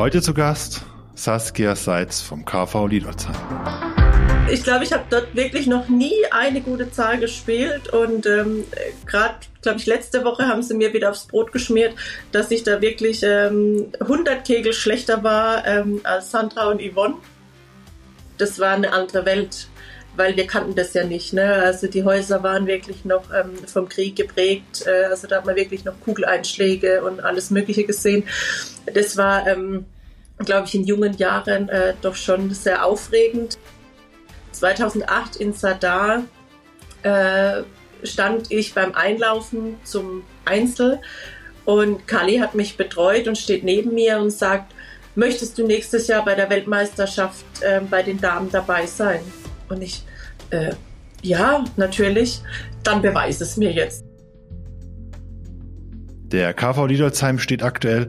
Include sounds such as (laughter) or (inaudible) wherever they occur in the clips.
Heute zu Gast Saskia Seitz vom KV Liederzheim. Ich glaube, ich habe dort wirklich noch nie eine gute Zahl gespielt und ähm, gerade, glaube ich, letzte Woche haben sie mir wieder aufs Brot geschmiert, dass ich da wirklich ähm, 100 Kegel schlechter war ähm, als Sandra und Yvonne. Das war eine andere Welt, weil wir kannten das ja nicht. Ne? Also die Häuser waren wirklich noch ähm, vom Krieg geprägt. Äh, also da hat man wirklich noch Kugeleinschläge und alles Mögliche gesehen. Das war, ähm, glaube ich, in jungen Jahren äh, doch schon sehr aufregend. 2008 in Sadar äh, stand ich beim Einlaufen zum Einzel und Kali hat mich betreut und steht neben mir und sagt, möchtest du nächstes Jahr bei der Weltmeisterschaft äh, bei den Damen dabei sein? Und ich, äh, ja, natürlich, dann beweise es mir jetzt. Der KV Liedersheim steht aktuell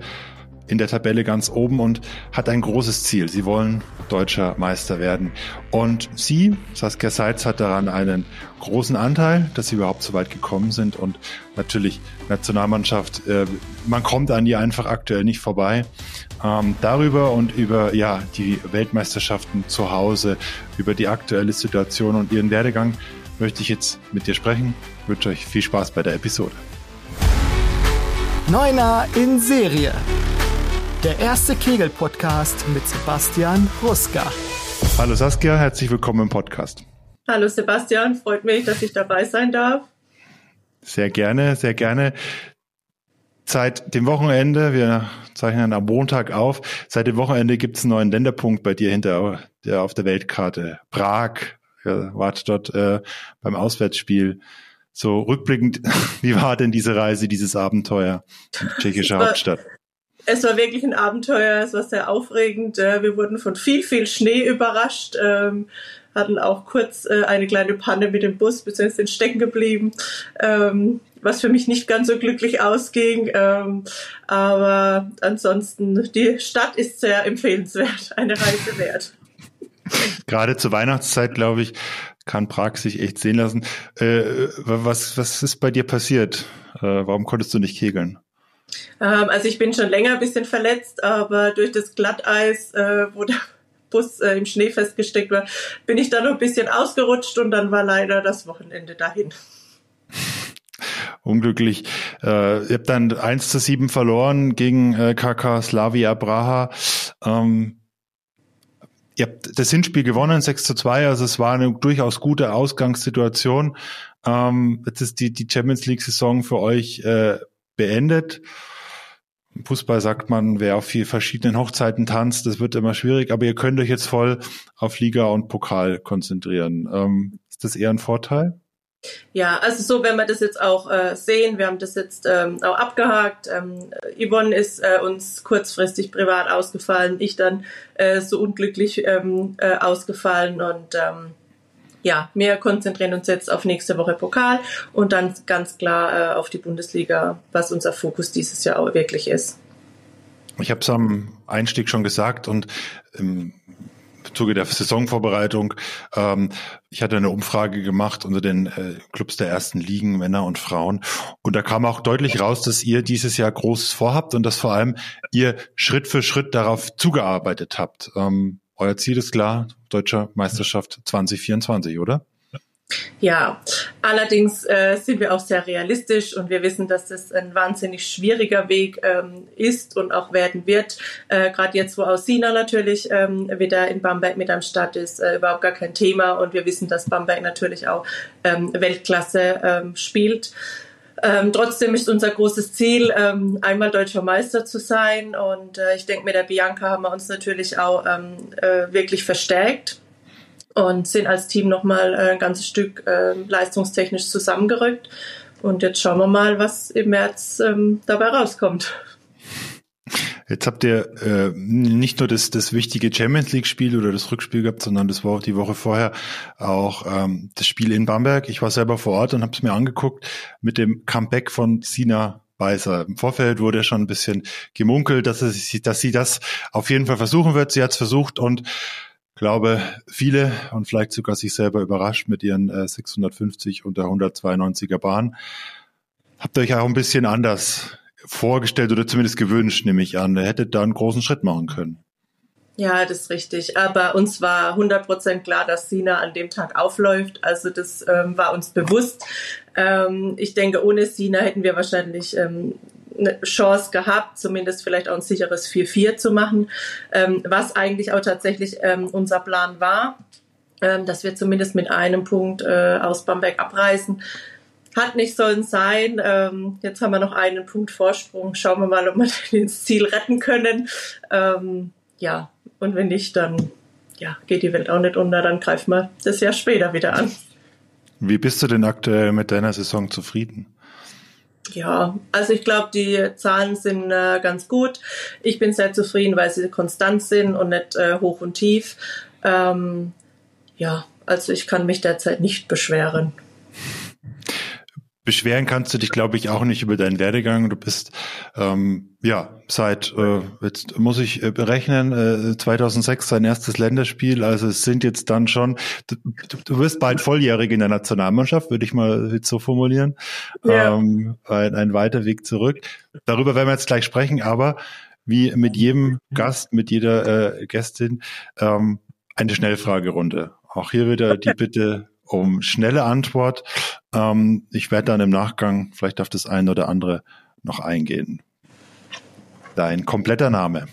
in der Tabelle ganz oben und hat ein großes Ziel. Sie wollen deutscher Meister werden. Und sie, Saskia Seitz, hat daran einen großen Anteil, dass sie überhaupt so weit gekommen sind. Und natürlich Nationalmannschaft, äh, man kommt an die einfach aktuell nicht vorbei. Ähm, darüber und über ja die Weltmeisterschaften zu Hause, über die aktuelle Situation und ihren Werdegang möchte ich jetzt mit dir sprechen. Ich wünsche euch viel Spaß bei der Episode. Neuner in Serie. Der erste Kegel-Podcast mit Sebastian Ruska. Hallo Saskia, herzlich willkommen im Podcast. Hallo Sebastian, freut mich, dass ich dabei sein darf. Sehr gerne, sehr gerne. Seit dem Wochenende, wir zeichnen am Montag auf, seit dem Wochenende gibt es einen neuen Länderpunkt bei dir hinter der auf der Weltkarte. Prag, ihr wart dort äh, beim Auswärtsspiel. So rückblickend, (laughs) wie war denn diese Reise, dieses Abenteuer in die tschechische Hauptstadt? Es war wirklich ein Abenteuer, es war sehr aufregend. Äh, wir wurden von viel, viel Schnee überrascht, ähm, hatten auch kurz äh, eine kleine Panne mit dem Bus, beziehungsweise sind stecken geblieben, ähm, was für mich nicht ganz so glücklich ausging. Ähm, aber ansonsten, die Stadt ist sehr empfehlenswert, eine Reise wert. Gerade zur Weihnachtszeit, glaube ich, kann Prag sich echt sehen lassen. Äh, was, was ist bei dir passiert? warum konntest du nicht kegeln? Ähm, also ich bin schon länger ein bisschen verletzt, aber durch das Glatteis, äh, wo der (laughs) Bus äh, im Schnee festgesteckt war, bin ich dann noch ein bisschen ausgerutscht und dann war leider das Wochenende dahin. Unglücklich. Äh, ihr habt dann 1 zu 7 verloren gegen äh, KK Slavia Braha. Ähm, ihr habt das Hinspiel gewonnen, 6 zu 2, also es war eine durchaus gute Ausgangssituation. Ähm, jetzt ist die, die Champions League-Saison für euch äh, beendet. Im Fußball sagt man, wer auf vier verschiedenen Hochzeiten tanzt, das wird immer schwierig, aber ihr könnt euch jetzt voll auf Liga und Pokal konzentrieren. Ähm, ist das eher ein Vorteil? Ja, also so, wenn wir das jetzt auch äh, sehen, wir haben das jetzt ähm, auch abgehakt. Ähm, Yvonne ist äh, uns kurzfristig privat ausgefallen, ich dann äh, so unglücklich ähm, äh, ausgefallen und ähm, ja, wir konzentrieren uns jetzt auf nächste Woche Pokal und dann ganz klar äh, auf die Bundesliga, was unser Fokus dieses Jahr auch wirklich ist. Ich habe es am Einstieg schon gesagt und im Zuge der Saisonvorbereitung, ähm, ich hatte eine Umfrage gemacht unter den äh, Clubs der ersten Ligen, Männer und Frauen. Und da kam auch deutlich raus, dass ihr dieses Jahr Großes vorhabt und dass vor allem ihr Schritt für Schritt darauf zugearbeitet habt. Ähm, euer Ziel ist klar, deutscher Meisterschaft 2024, oder? Ja, allerdings äh, sind wir auch sehr realistisch und wir wissen, dass das ein wahnsinnig schwieriger Weg ähm, ist und auch werden wird. Äh, Gerade jetzt, wo Ausina natürlich ähm, wieder in Bamberg mit am Start ist, äh, überhaupt gar kein Thema und wir wissen, dass Bamberg natürlich auch ähm, Weltklasse ähm, spielt. Ähm, trotzdem ist unser großes Ziel, ähm, einmal deutscher Meister zu sein. Und äh, ich denke, mit der Bianca haben wir uns natürlich auch ähm, äh, wirklich verstärkt und sind als Team nochmal äh, ein ganzes Stück äh, leistungstechnisch zusammengerückt. Und jetzt schauen wir mal, was im März ähm, dabei rauskommt. Jetzt habt ihr äh, nicht nur das, das wichtige Champions League-Spiel oder das Rückspiel gehabt, sondern das war auch die Woche vorher auch ähm, das Spiel in Bamberg. Ich war selber vor Ort und habe es mir angeguckt mit dem Comeback von Sina Weißer. Im Vorfeld wurde schon ein bisschen gemunkelt, dass, es, dass sie das auf jeden Fall versuchen wird. Sie hat es versucht und glaube, viele und vielleicht sogar sich selber überrascht mit ihren äh, 650 und der 192er Bahn. Habt ihr euch auch ein bisschen anders vorgestellt oder zumindest gewünscht, nehme ich an. Er hätte da einen großen Schritt machen können. Ja, das ist richtig. Aber uns war 100% klar, dass Sina an dem Tag aufläuft. Also das ähm, war uns bewusst. Ähm, ich denke, ohne Sina hätten wir wahrscheinlich ähm, eine Chance gehabt, zumindest vielleicht auch ein sicheres 4-4 zu machen, ähm, was eigentlich auch tatsächlich ähm, unser Plan war, ähm, dass wir zumindest mit einem Punkt äh, aus Bamberg abreisen. Hat nicht sollen sein. Ähm, jetzt haben wir noch einen Punkt Vorsprung. Schauen wir mal, ob wir (laughs) ins Ziel retten können. Ähm, ja, und wenn nicht, dann ja, geht die Welt auch nicht unter, dann greifen wir das Jahr später wieder an. Wie bist du denn aktuell mit deiner Saison zufrieden? Ja, also ich glaube, die Zahlen sind äh, ganz gut. Ich bin sehr zufrieden, weil sie konstant sind und nicht äh, hoch und tief. Ähm, ja, also ich kann mich derzeit nicht beschweren. (laughs) Beschweren kannst du dich, glaube ich, auch nicht über deinen Werdegang. Du bist ähm, ja seit äh, jetzt muss ich äh, berechnen äh, 2006 dein erstes Länderspiel. Also es sind jetzt dann schon. Du, du wirst bald volljährig in der Nationalmannschaft, würde ich mal so formulieren. Ja. Ähm, ein, ein weiter Weg zurück. Darüber werden wir jetzt gleich sprechen. Aber wie mit jedem Gast, mit jeder äh, Gästin ähm, eine Schnellfragerunde. Auch hier wieder die Bitte um schnelle Antwort. Ähm, ich werde dann im Nachgang vielleicht auf das eine oder andere noch eingehen. Dein kompletter Name?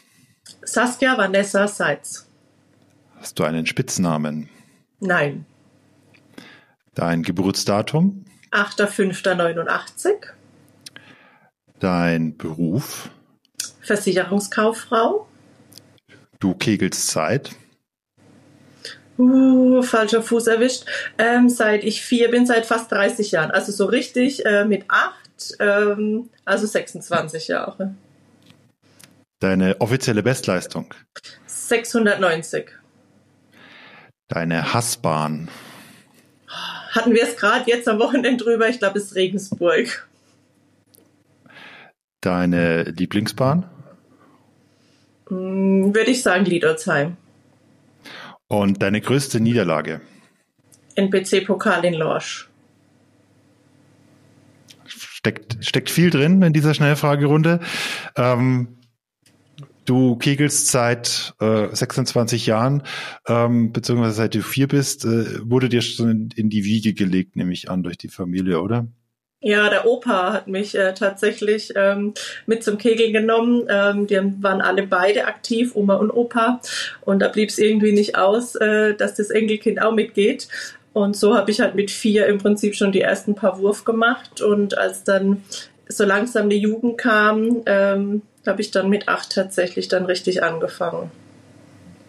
Saskia Vanessa Seitz. Hast du einen Spitznamen? Nein. Dein Geburtsdatum? 8.5.89. Dein Beruf? Versicherungskauffrau. Du kegelst Zeit? Uh, falscher Fuß erwischt. Ähm, seit ich vier bin, seit fast 30 Jahren. Also so richtig äh, mit acht, ähm, also 26 Jahre. Deine offizielle Bestleistung? 690. Deine Hassbahn? Hatten wir es gerade jetzt am Wochenende drüber? Ich glaube, es ist Regensburg. Deine Lieblingsbahn? Hm, Würde ich sagen, Liedertsheim. Und deine größte Niederlage? NPC-Pokal in Lorsch. Steckt, steckt viel drin in dieser Schnellfragerunde. Ähm, du kegelst seit äh, 26 Jahren, ähm, beziehungsweise seit du vier bist, äh, wurde dir schon in die Wiege gelegt, nehme ich an, durch die Familie, oder? Ja, der Opa hat mich äh, tatsächlich ähm, mit zum Kegeln genommen. Ähm, die waren alle beide aktiv, Oma und Opa. Und da blieb es irgendwie nicht aus, äh, dass das Enkelkind auch mitgeht. Und so habe ich halt mit vier im Prinzip schon die ersten paar Wurf gemacht. Und als dann so langsam die Jugend kam, ähm, habe ich dann mit acht tatsächlich dann richtig angefangen.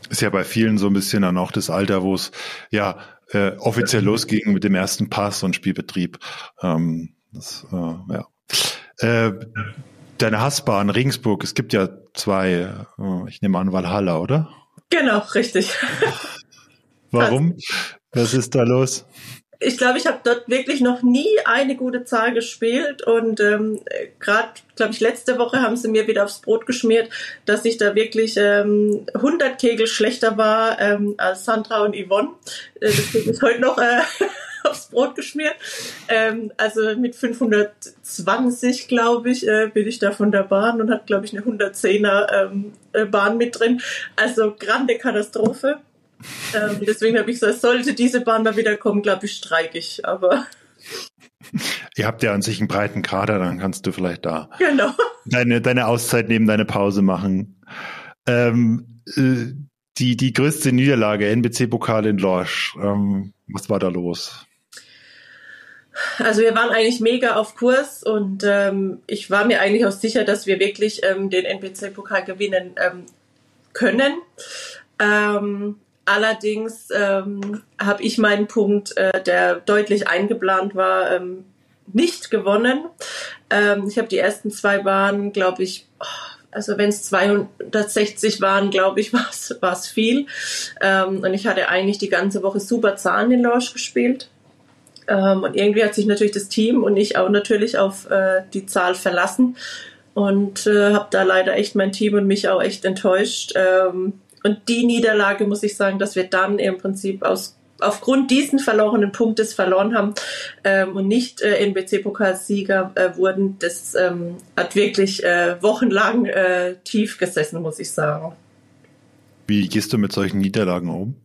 Ist ja bei vielen so ein bisschen dann auch das Alter, wo es ja äh, offiziell losging mit dem ersten Pass und Spielbetrieb. Ähm, das, äh, ja. Äh, deine Hassbahn Regensburg, es gibt ja zwei, äh, ich nehme an Valhalla, oder? Genau, richtig. (laughs) Warum? Was ist da los? ich glaube, ich habe dort wirklich noch nie eine gute Zahl gespielt und ähm, gerade, glaube ich, letzte Woche haben sie mir wieder aufs Brot geschmiert, dass ich da wirklich ähm, 100 Kegel schlechter war ähm, als Sandra und Yvonne. Äh, das mich heute noch äh, (laughs) (laughs) aufs Brot geschmiert. Ähm, also mit 520, glaube ich, äh, bin ich da von der Bahn und hat, glaube ich, eine 110er ähm, äh, Bahn mit drin. Also grande Katastrophe. Ähm, deswegen habe ich gesagt, sollte diese Bahn mal wieder kommen, glaube ich, streike ich. Aber (laughs) Ihr habt ja an sich einen breiten Kader, dann kannst du vielleicht da genau. deine, deine Auszeit nehmen, deine Pause machen. Ähm, äh, die, die größte Niederlage, NBC-Pokal in Lorsch, ähm, was war da los? Also wir waren eigentlich mega auf Kurs und ähm, ich war mir eigentlich auch sicher, dass wir wirklich ähm, den NPC-Pokal gewinnen ähm, können. Ähm, Allerdings ähm, habe ich meinen Punkt, äh, der deutlich eingeplant war, ähm, nicht gewonnen. Ich habe die ersten zwei Bahnen, glaube ich, oh, also wenn es 260 waren, glaube ich, (laughs) war es viel. Und ich hatte eigentlich die ganze Woche super Zahlen in Lorsch gespielt. Ähm, und irgendwie hat sich natürlich das Team und ich auch natürlich auf äh, die Zahl verlassen und äh, habe da leider echt mein Team und mich auch echt enttäuscht. Ähm, und die Niederlage muss ich sagen, dass wir dann im Prinzip aus aufgrund diesen verlorenen Punktes verloren haben ähm, und nicht äh, NBC-Pokalsieger äh, wurden, das ähm, hat wirklich äh, wochenlang äh, tief gesessen, muss ich sagen. Wie gehst du mit solchen Niederlagen um?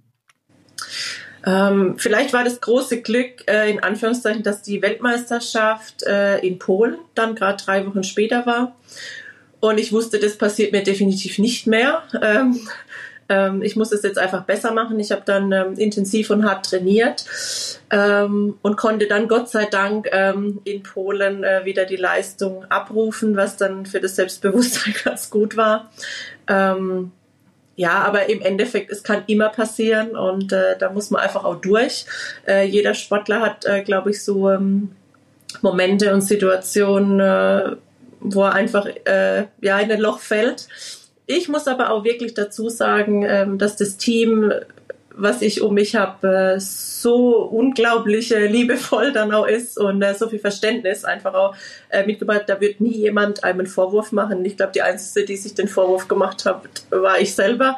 Ähm, vielleicht war das große Glück, äh, in Anführungszeichen, dass die Weltmeisterschaft äh, in Polen dann gerade drei Wochen später war. Und ich wusste, das passiert mir definitiv nicht mehr. Ähm, ähm, ich muss es jetzt einfach besser machen. Ich habe dann ähm, intensiv und hart trainiert ähm, und konnte dann Gott sei Dank ähm, in Polen äh, wieder die Leistung abrufen, was dann für das Selbstbewusstsein (laughs) ganz gut war. Ja, aber im Endeffekt, es kann immer passieren und äh, da muss man einfach auch durch. Äh, jeder Sportler hat, äh, glaube ich, so ähm, Momente und Situationen, äh, wo er einfach äh, ja, in ein Loch fällt. Ich muss aber auch wirklich dazu sagen, ähm, dass das Team was ich um mich habe, äh, so unglaublich äh, liebevoll dann auch ist und äh, so viel Verständnis einfach auch mitgebracht. Da wird nie jemand einem einen Vorwurf machen. Ich glaube, die Einzige, die sich den Vorwurf gemacht hat, war ich selber.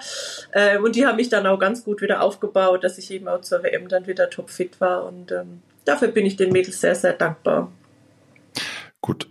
Und die haben mich dann auch ganz gut wieder aufgebaut, dass ich eben auch zur WM dann wieder topfit war. Und ähm, dafür bin ich den Mädels sehr, sehr dankbar. Gut,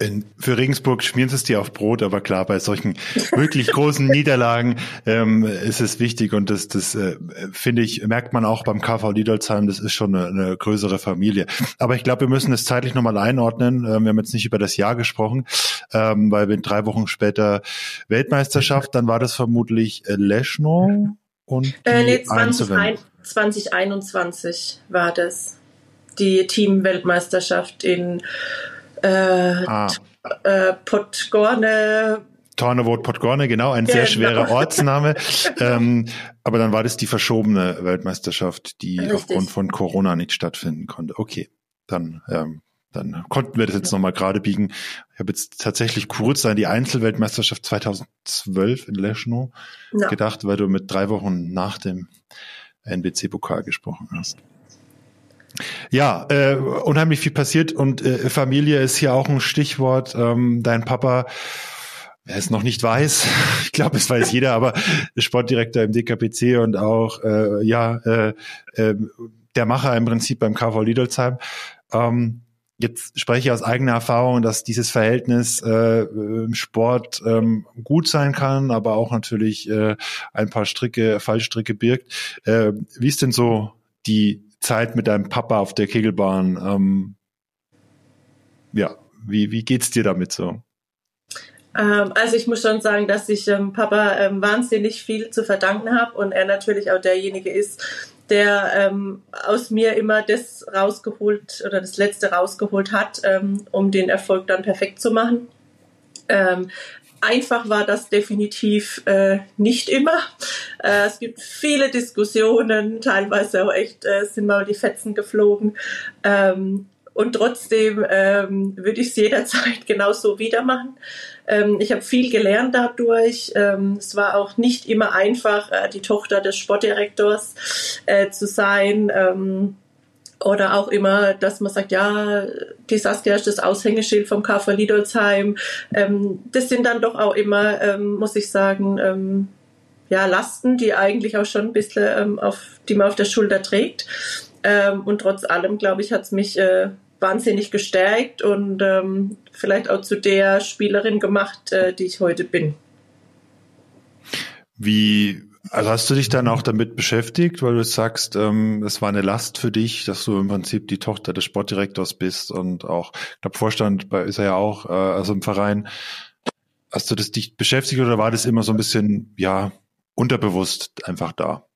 in, für Regensburg schmieren sie es dir auf Brot, aber klar, bei solchen wirklich großen (laughs) Niederlagen ähm, ist es wichtig und das, das äh, finde ich, merkt man auch beim KV Liedolzheim, das ist schon eine, eine größere Familie. Aber ich glaube, wir müssen es zeitlich nochmal einordnen. Ähm, wir haben jetzt nicht über das Jahr gesprochen, ähm, weil wir drei Wochen später Weltmeisterschaft, dann war das vermutlich äh, Leschno und die äh, nee, 20, 2021 war das. Die Teamweltmeisterschaft in äh, ah. äh, Podgorne. Tornevot Podgorne, genau, ein sehr genau. schwerer Ortsname. ähm, aber dann war das die verschobene Weltmeisterschaft, die Richtig. aufgrund von Corona nicht stattfinden konnte. Okay, dann ähm, dann konnten wir das jetzt nochmal gerade biegen. Ich habe jetzt tatsächlich kurz an die Einzelweltmeisterschaft 2012 in Leschno ja. gedacht, weil du mit drei Wochen nach dem NBC-Pokal gesprochen hast. Ja, äh, unheimlich viel passiert und äh, Familie ist hier auch ein Stichwort. Ähm, dein Papa, wer es noch nicht weiß, (laughs) ich glaube, es weiß jeder, aber Sportdirektor im DKPC und auch äh, ja äh, äh, der Macher im Prinzip beim KV Liedolzheim. Ähm, jetzt spreche ich aus eigener Erfahrung, dass dieses Verhältnis äh, im Sport ähm, gut sein kann, aber auch natürlich äh, ein paar Stricke, Fallstricke birgt. Äh, wie ist denn so die Zeit mit deinem Papa auf der Kegelbahn. Ähm, ja, wie, wie geht's dir damit so? Ähm, also ich muss schon sagen, dass ich ähm, Papa ähm, wahnsinnig viel zu verdanken habe und er natürlich auch derjenige ist, der ähm, aus mir immer das rausgeholt oder das Letzte rausgeholt hat, ähm, um den Erfolg dann perfekt zu machen. Einfach war das definitiv äh, nicht immer. Äh, es gibt viele Diskussionen, teilweise auch echt äh, sind mal die Fetzen geflogen. Ähm, und trotzdem ähm, würde ich es (laughs) jederzeit genauso wieder machen. Ähm, ich habe viel gelernt dadurch. Ähm, es war auch nicht immer einfach, äh, die Tochter des Sportdirektors äh, zu sein. Ähm, oder auch immer, dass man sagt, ja, die Saskia ist das Aushängeschild vom KV Liedolzheim. Ähm, das sind dann doch auch immer, ähm, muss ich sagen, ähm, ja, Lasten, die eigentlich auch schon ein bisschen ähm, auf, die man auf der Schulter trägt. Ähm, und trotz allem, glaube ich, hat es mich äh, wahnsinnig gestärkt und ähm, vielleicht auch zu der Spielerin gemacht, äh, die ich heute bin. Wie also hast du dich dann auch damit beschäftigt, weil du sagst, ähm, es war eine Last für dich, dass du im Prinzip die Tochter des Sportdirektors bist und auch, ich glaube, Vorstand bei, ist er ja auch, äh, also im Verein. Hast du das dich beschäftigt oder war das immer so ein bisschen, ja, unterbewusst einfach da?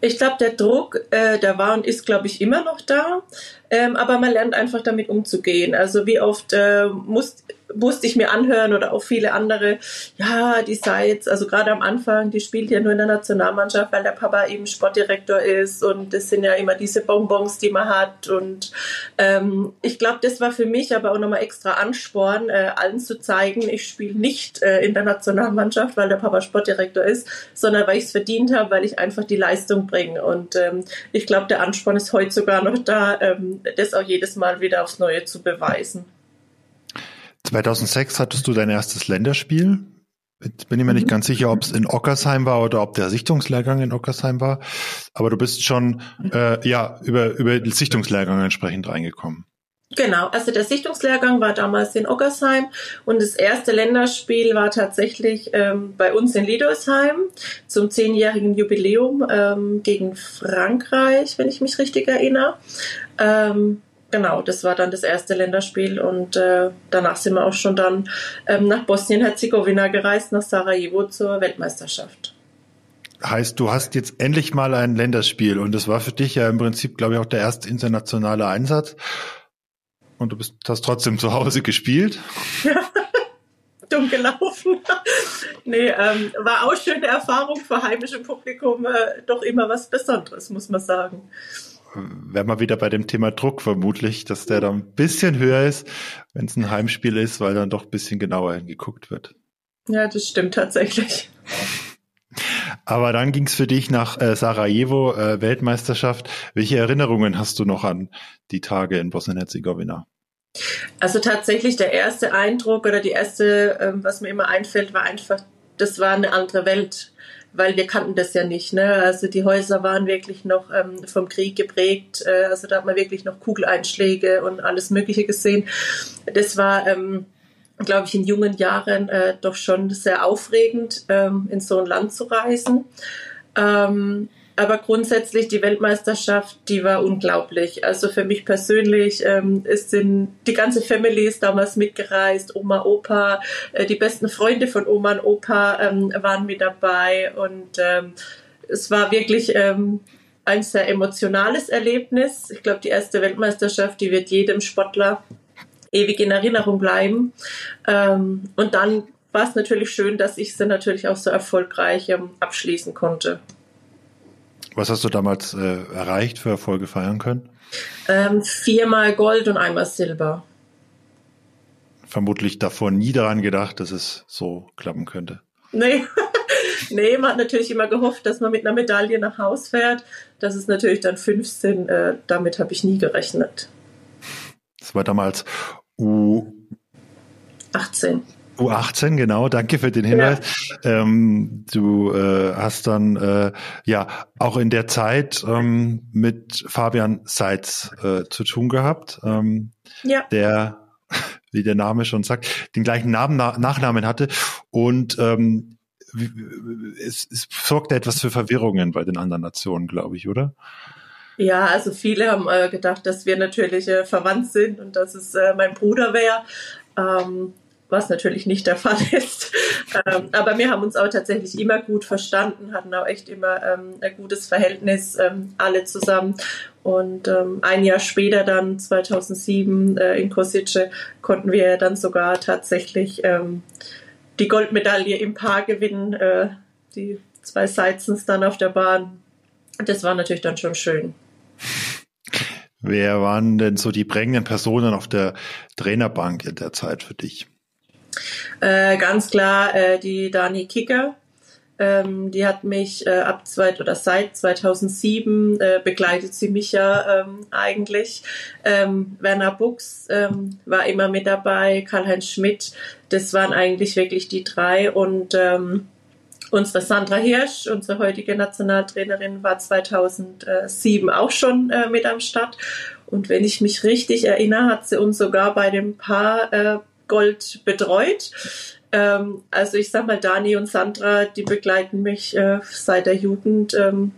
Ich glaube, der Druck, äh, der war und ist, glaube ich, immer noch da. Ähm, aber man lernt einfach damit umzugehen. Also wie oft äh, muss, musste ich mir anhören oder auch viele andere, ja, die Sites, also gerade am Anfang, die spielt ja nur in der Nationalmannschaft, weil der Papa eben Sportdirektor ist und das sind ja immer diese Bonbons, die man hat und ähm, ich glaube, das war für mich aber auch nochmal extra Ansporn, äh, allen zu zeigen, ich spiele nicht äh, in der Nationalmannschaft, weil der Papa Sportdirektor ist, sondern weil ich es verdient habe, weil ich einfach die Leistung bringe und ähm, ich glaube, der Ansporn ist heute sogar noch da, ähm, das auch jedes Mal wieder aufs Neue zu beweisen. 2006 hattest du dein erstes Länderspiel Jetzt bin ich mir nicht mhm. ganz sicher, ob es in Ockersheim war oder ob der Sichtungslehrgang in Ockersheim war. Aber du bist schon äh, ja über über den Sichtungslehrgang entsprechend reingekommen. Genau, also der Sichtungslehrgang war damals in Ockersheim und das erste Länderspiel war tatsächlich ähm, bei uns in Liedosheim zum zehnjährigen Jubiläum ähm, gegen Frankreich, wenn ich mich richtig erinnere. Ähm, genau, das war dann das erste Länderspiel und äh, danach sind wir auch schon dann ähm, nach Bosnien-Herzegowina gereist, nach Sarajevo zur Weltmeisterschaft. Heißt, du hast jetzt endlich mal ein Länderspiel und das war für dich ja im Prinzip, glaube ich, auch der erste internationale Einsatz. Und du bist, hast trotzdem zu Hause gespielt? Ja, (laughs) dumm gelaufen. (laughs) nee, ähm, war auch schöne Erfahrung für heimische Publikum. Äh, doch immer was Besonderes, muss man sagen. Wäre mal wieder bei dem Thema Druck vermutlich, dass der dann ein bisschen höher ist, wenn es ein Heimspiel ist, weil dann doch ein bisschen genauer hingeguckt wird. Ja, das stimmt tatsächlich. Aber dann ging es für dich nach äh, Sarajevo, äh, Weltmeisterschaft. Welche Erinnerungen hast du noch an die Tage in Bosnien-Herzegowina? Also tatsächlich der erste Eindruck oder die erste, ähm, was mir immer einfällt, war einfach, das war eine andere Welt, weil wir kannten das ja nicht. Ne? Also die Häuser waren wirklich noch ähm, vom Krieg geprägt. Äh, also da hat man wirklich noch Kugeleinschläge und alles Mögliche gesehen. Das war ähm, glaube ich, in jungen Jahren äh, doch schon sehr aufregend, ähm, in so ein Land zu reisen. Ähm, aber grundsätzlich die Weltmeisterschaft, die war unglaublich. Also für mich persönlich ähm, ist sind die ganze Family ist damals mitgereist, Oma, Opa, äh, die besten Freunde von Oma und Opa ähm, waren mit dabei und ähm, es war wirklich ähm, ein sehr emotionales Erlebnis. Ich glaube, die erste Weltmeisterschaft, die wird jedem Sportler ewig in Erinnerung bleiben. Ähm, und dann war es natürlich schön, dass ich sie natürlich auch so erfolgreich ähm, abschließen konnte. Was hast du damals äh, erreicht, für Erfolge feiern können? Ähm, viermal Gold und einmal Silber. Vermutlich davor nie daran gedacht, dass es so klappen könnte. Nee. (laughs) nee, man hat natürlich immer gehofft, dass man mit einer Medaille nach Haus fährt. Das ist natürlich dann 15. Äh, damit habe ich nie gerechnet. Das war damals U 18. U18, genau, danke für den Hinweis. Ja. Ähm, du äh, hast dann äh, ja auch in der Zeit ähm, mit Fabian Seitz äh, zu tun gehabt, ähm, ja. der, (laughs) wie der Name schon sagt, den gleichen Namen, Na Nachnamen hatte und ähm, es, es sorgte etwas für Verwirrungen bei den anderen Nationen, glaube ich, oder? Ja, also viele haben äh, gedacht, dass wir natürlich äh, verwandt sind und dass es äh, mein Bruder wäre. Ähm, was natürlich nicht der Fall (laughs) ist. Ähm, aber wir haben uns auch tatsächlich immer gut verstanden, hatten auch echt immer ähm, ein gutes Verhältnis, ähm, alle zusammen. Und ähm, ein Jahr später, dann 2007 äh, in Kosice, konnten wir dann sogar tatsächlich ähm, die Goldmedaille im Paar gewinnen, äh, die zwei Seizens dann auf der Bahn. Das war natürlich dann schon schön. Wer waren denn so die prägenden Personen auf der Trainerbank in der Zeit für dich? Äh, ganz klar äh, die Dani Kicker. Ähm, die hat mich äh, ab zwei, oder seit 2007 äh, begleitet sie mich ja ähm, eigentlich. Ähm, Werner Buchs ähm, war immer mit dabei, Karl-Heinz Schmidt. Das waren eigentlich wirklich die drei und ähm, Unsere Sandra Hirsch, unsere heutige Nationaltrainerin, war 2007 auch schon äh, mit am Start. Und wenn ich mich richtig erinnere, hat sie uns sogar bei dem Paar äh, Gold betreut. Ähm, also ich sag mal, Dani und Sandra, die begleiten mich äh, seit der Jugend ähm,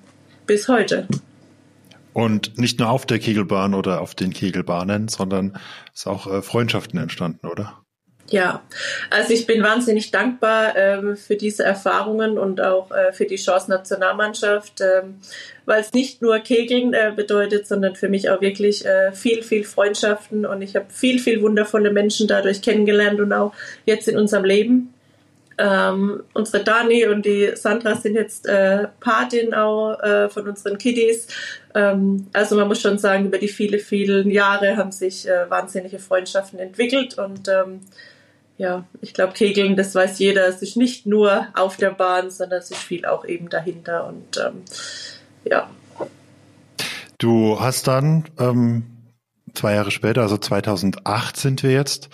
bis heute. Und nicht nur auf der Kegelbahn oder auf den Kegelbahnen, sondern ist auch äh, Freundschaften entstanden, oder? Ja, also ich bin wahnsinnig dankbar ähm, für diese Erfahrungen und auch äh, für die Chance Nationalmannschaft, ähm, weil es nicht nur Kegeln äh, bedeutet, sondern für mich auch wirklich äh, viel, viel Freundschaften und ich habe viel, viel wundervolle Menschen dadurch kennengelernt und auch jetzt in unserem Leben. Ähm, unsere Dani und die Sandra sind jetzt äh, Patin auch äh, von unseren Kiddies. Ähm, also man muss schon sagen, über die viele, vielen Jahre haben sich äh, wahnsinnige Freundschaften entwickelt und ähm, ja, ich glaube, Kegeln, das weiß jeder, es ist nicht nur auf der Bahn, sondern es ist viel auch eben dahinter und ähm, ja. Du hast dann ähm, zwei Jahre später, also 2008 sind wir jetzt,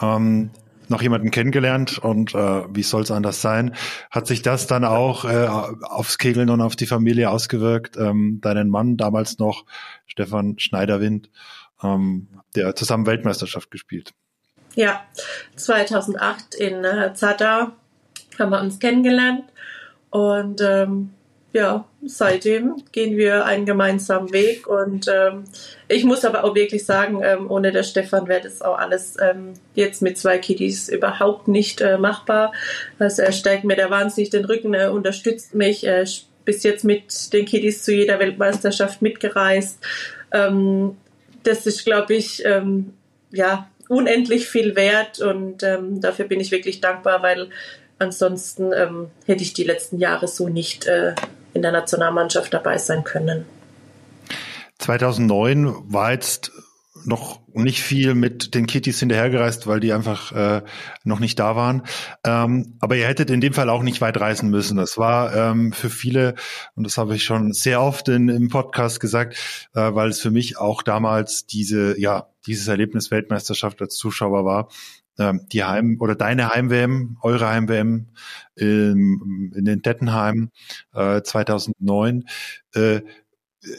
ähm, noch jemanden kennengelernt und äh, wie soll es anders sein? Hat sich das dann auch äh, aufs Kegeln und auf die Familie ausgewirkt? Ähm, deinen Mann damals noch, Stefan Schneiderwind, ähm, der zusammen Weltmeisterschaft gespielt. Ja, 2008 in äh, Zadar haben wir uns kennengelernt und ähm, ja, seitdem gehen wir einen gemeinsamen Weg und ähm, ich muss aber auch wirklich sagen, ähm, ohne der Stefan wäre das auch alles ähm, jetzt mit zwei Kiddies überhaupt nicht äh, machbar. Also er stärkt mir da wahnsinnig den Rücken, er unterstützt mich, er ist bis jetzt mit den Kiddies zu jeder Weltmeisterschaft mitgereist. Ähm, das ist, glaube ich, ähm, ja, unendlich viel wert und ähm, dafür bin ich wirklich dankbar, weil ansonsten ähm, hätte ich die letzten Jahre so nicht äh, in der Nationalmannschaft dabei sein können. 2009 war jetzt noch nicht viel mit den Kitties hinterhergereist, weil die einfach äh, noch nicht da waren. Ähm, aber ihr hättet in dem Fall auch nicht weit reisen müssen. Das war ähm, für viele, und das habe ich schon sehr oft in, im Podcast gesagt, äh, weil es für mich auch damals diese, ja, dieses Erlebnis Weltmeisterschaft als Zuschauer war. Ähm, die Heim- oder deine Heim-WM, eure Heim-WM in, in den Dettenheim äh, 2009. Äh,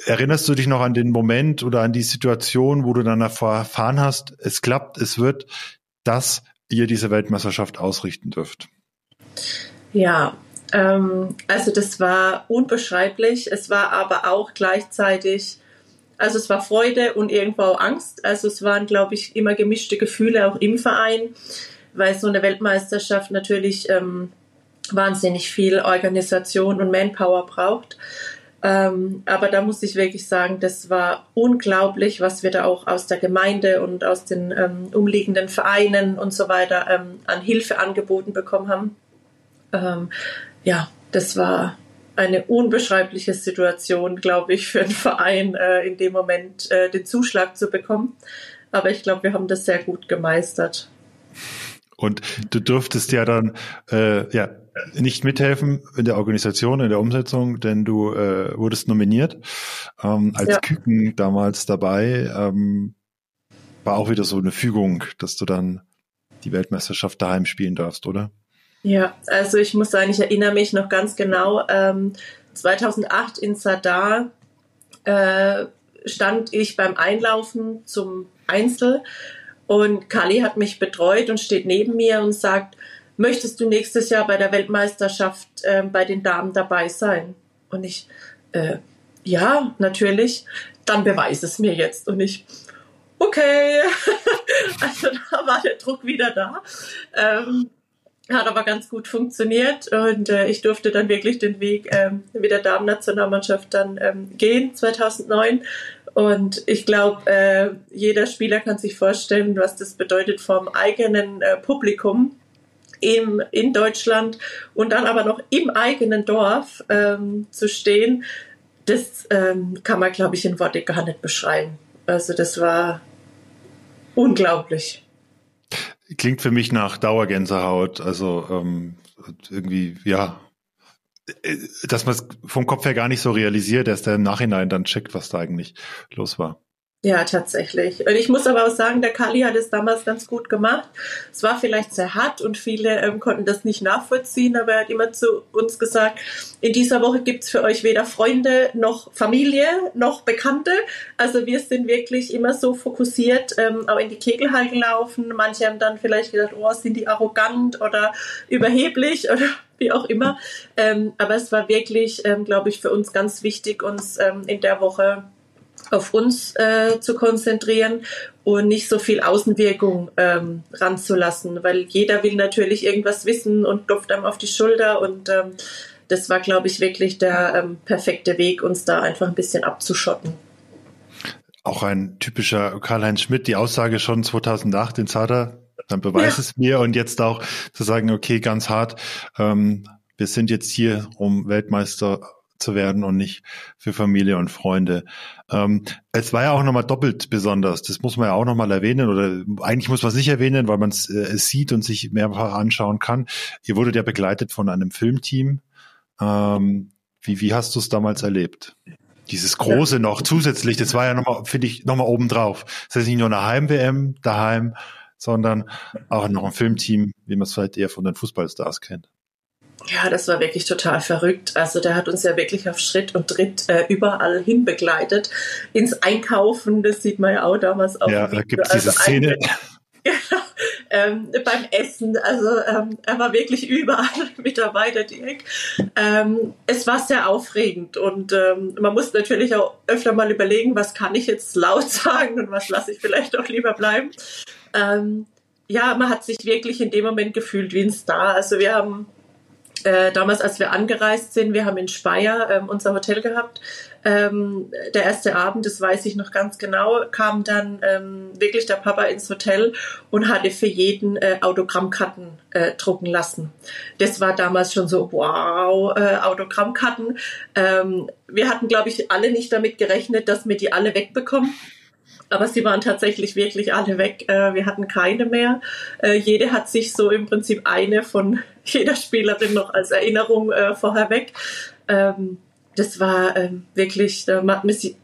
erinnerst du dich noch an den Moment oder an die Situation, wo du dann erfahren hast, es klappt, es wird, dass ihr diese Weltmeisterschaft ausrichten dürft? Ja, ähm, also das war unbeschreiblich. Es war aber auch gleichzeitig also es war Freude und irgendwo auch Angst. Also es waren, glaube ich, immer gemischte Gefühle auch im Verein, weil so eine Weltmeisterschaft natürlich ähm, wahnsinnig viel Organisation und Manpower braucht. Ähm, aber da muss ich wirklich sagen, das war unglaublich, was wir da auch aus der Gemeinde und aus den ähm, umliegenden Vereinen und so weiter ähm, an Hilfe angeboten bekommen haben. Ähm, ja, das war eine unbeschreibliche Situation, glaube ich, für einen Verein äh, in dem Moment äh, den Zuschlag zu bekommen. Aber ich glaube, wir haben das sehr gut gemeistert. Und du durftest ja dann äh, ja nicht mithelfen in der Organisation, in der Umsetzung, denn du äh, wurdest nominiert ähm, als ja. Küken damals dabei. Ähm, war auch wieder so eine Fügung, dass du dann die Weltmeisterschaft daheim spielen darfst, oder? Ja, also ich muss sagen, ich erinnere mich noch ganz genau. Ähm, 2008 in Sadar äh, stand ich beim Einlaufen zum Einzel und Kali hat mich betreut und steht neben mir und sagt, möchtest du nächstes Jahr bei der Weltmeisterschaft äh, bei den Damen dabei sein? Und ich, äh, ja, natürlich, dann beweise es mir jetzt. Und ich, okay, (laughs) also da war der Druck wieder da. Ähm, hat aber ganz gut funktioniert und äh, ich durfte dann wirklich den Weg ähm, mit der Damen-Nationalmannschaft dann ähm, gehen 2009 und ich glaube, äh, jeder Spieler kann sich vorstellen, was das bedeutet vom eigenen äh, Publikum im, in Deutschland und dann aber noch im eigenen Dorf ähm, zu stehen. Das ähm, kann man, glaube ich, in Worte gar nicht beschreiben. Also das war unglaublich. Klingt für mich nach Dauergänsehaut. Also ähm, irgendwie, ja, äh, dass man es vom Kopf her gar nicht so realisiert, der im Nachhinein dann checkt, was da eigentlich los war. Ja, tatsächlich. Und ich muss aber auch sagen, der Kali hat es damals ganz gut gemacht. Es war vielleicht sehr hart und viele ähm, konnten das nicht nachvollziehen, aber er hat immer zu uns gesagt, in dieser Woche gibt's für euch weder Freunde noch Familie noch Bekannte. Also wir sind wirklich immer so fokussiert, ähm, auch in die Kegelhallen laufen. Manche haben dann vielleicht gedacht, oh, sind die arrogant oder überheblich (laughs) oder wie auch immer. Ähm, aber es war wirklich, ähm, glaube ich, für uns ganz wichtig, uns ähm, in der Woche auf uns äh, zu konzentrieren und nicht so viel Außenwirkung ähm, ranzulassen, weil jeder will natürlich irgendwas wissen und klopft einem auf die Schulter und ähm, das war, glaube ich, wirklich der ähm, perfekte Weg, uns da einfach ein bisschen abzuschotten. Auch ein typischer Karl-Heinz Schmidt, die Aussage schon 2008 in Zada, dann beweis ja. es mir und jetzt auch zu sagen, okay, ganz hart, ähm, wir sind jetzt hier, um Weltmeister zu werden und nicht für Familie und Freunde. Ähm, es war ja auch nochmal doppelt besonders. Das muss man ja auch nochmal erwähnen oder eigentlich muss man es nicht erwähnen, weil man es äh, sieht und sich mehrfach anschauen kann. Ihr wurdet ja begleitet von einem Filmteam. Ähm, wie, wie hast du es damals erlebt? Dieses große noch zusätzlich, das war ja nochmal, finde ich, nochmal obendrauf. Das heißt nicht nur eine Heim-WM daheim, sondern auch noch ein Filmteam, wie man es vielleicht eher von den Fußballstars kennt. Ja, das war wirklich total verrückt. Also der hat uns ja wirklich auf Schritt und Tritt äh, überall hin begleitet. Ins Einkaufen, das sieht man ja auch damals auch. Ja, da gibt es diese also Szene. (laughs) Genau, ähm, beim Essen, also ähm, er war wirklich überall (laughs) mit dabei, der Dirk. Ähm, es war sehr aufregend und ähm, man muss natürlich auch öfter mal überlegen, was kann ich jetzt laut (laughs) sagen und was lasse ich vielleicht auch lieber bleiben. Ähm, ja, man hat sich wirklich in dem Moment gefühlt wie ein Star. Also wir haben äh, damals, als wir angereist sind, wir haben in Speyer ähm, unser Hotel gehabt. Ähm, der erste Abend, das weiß ich noch ganz genau, kam dann ähm, wirklich der Papa ins Hotel und hatte für jeden äh, Autogrammkarten äh, drucken lassen. Das war damals schon so, wow, äh, Autogrammkarten. Ähm, wir hatten, glaube ich, alle nicht damit gerechnet, dass wir die alle wegbekommen aber sie waren tatsächlich wirklich alle weg. Äh, wir hatten keine mehr. Äh, jede hat sich so im Prinzip eine von (laughs) jeder Spielerin noch als Erinnerung äh, vorher weg. Ähm, das war ähm, wirklich, da hat man, sich,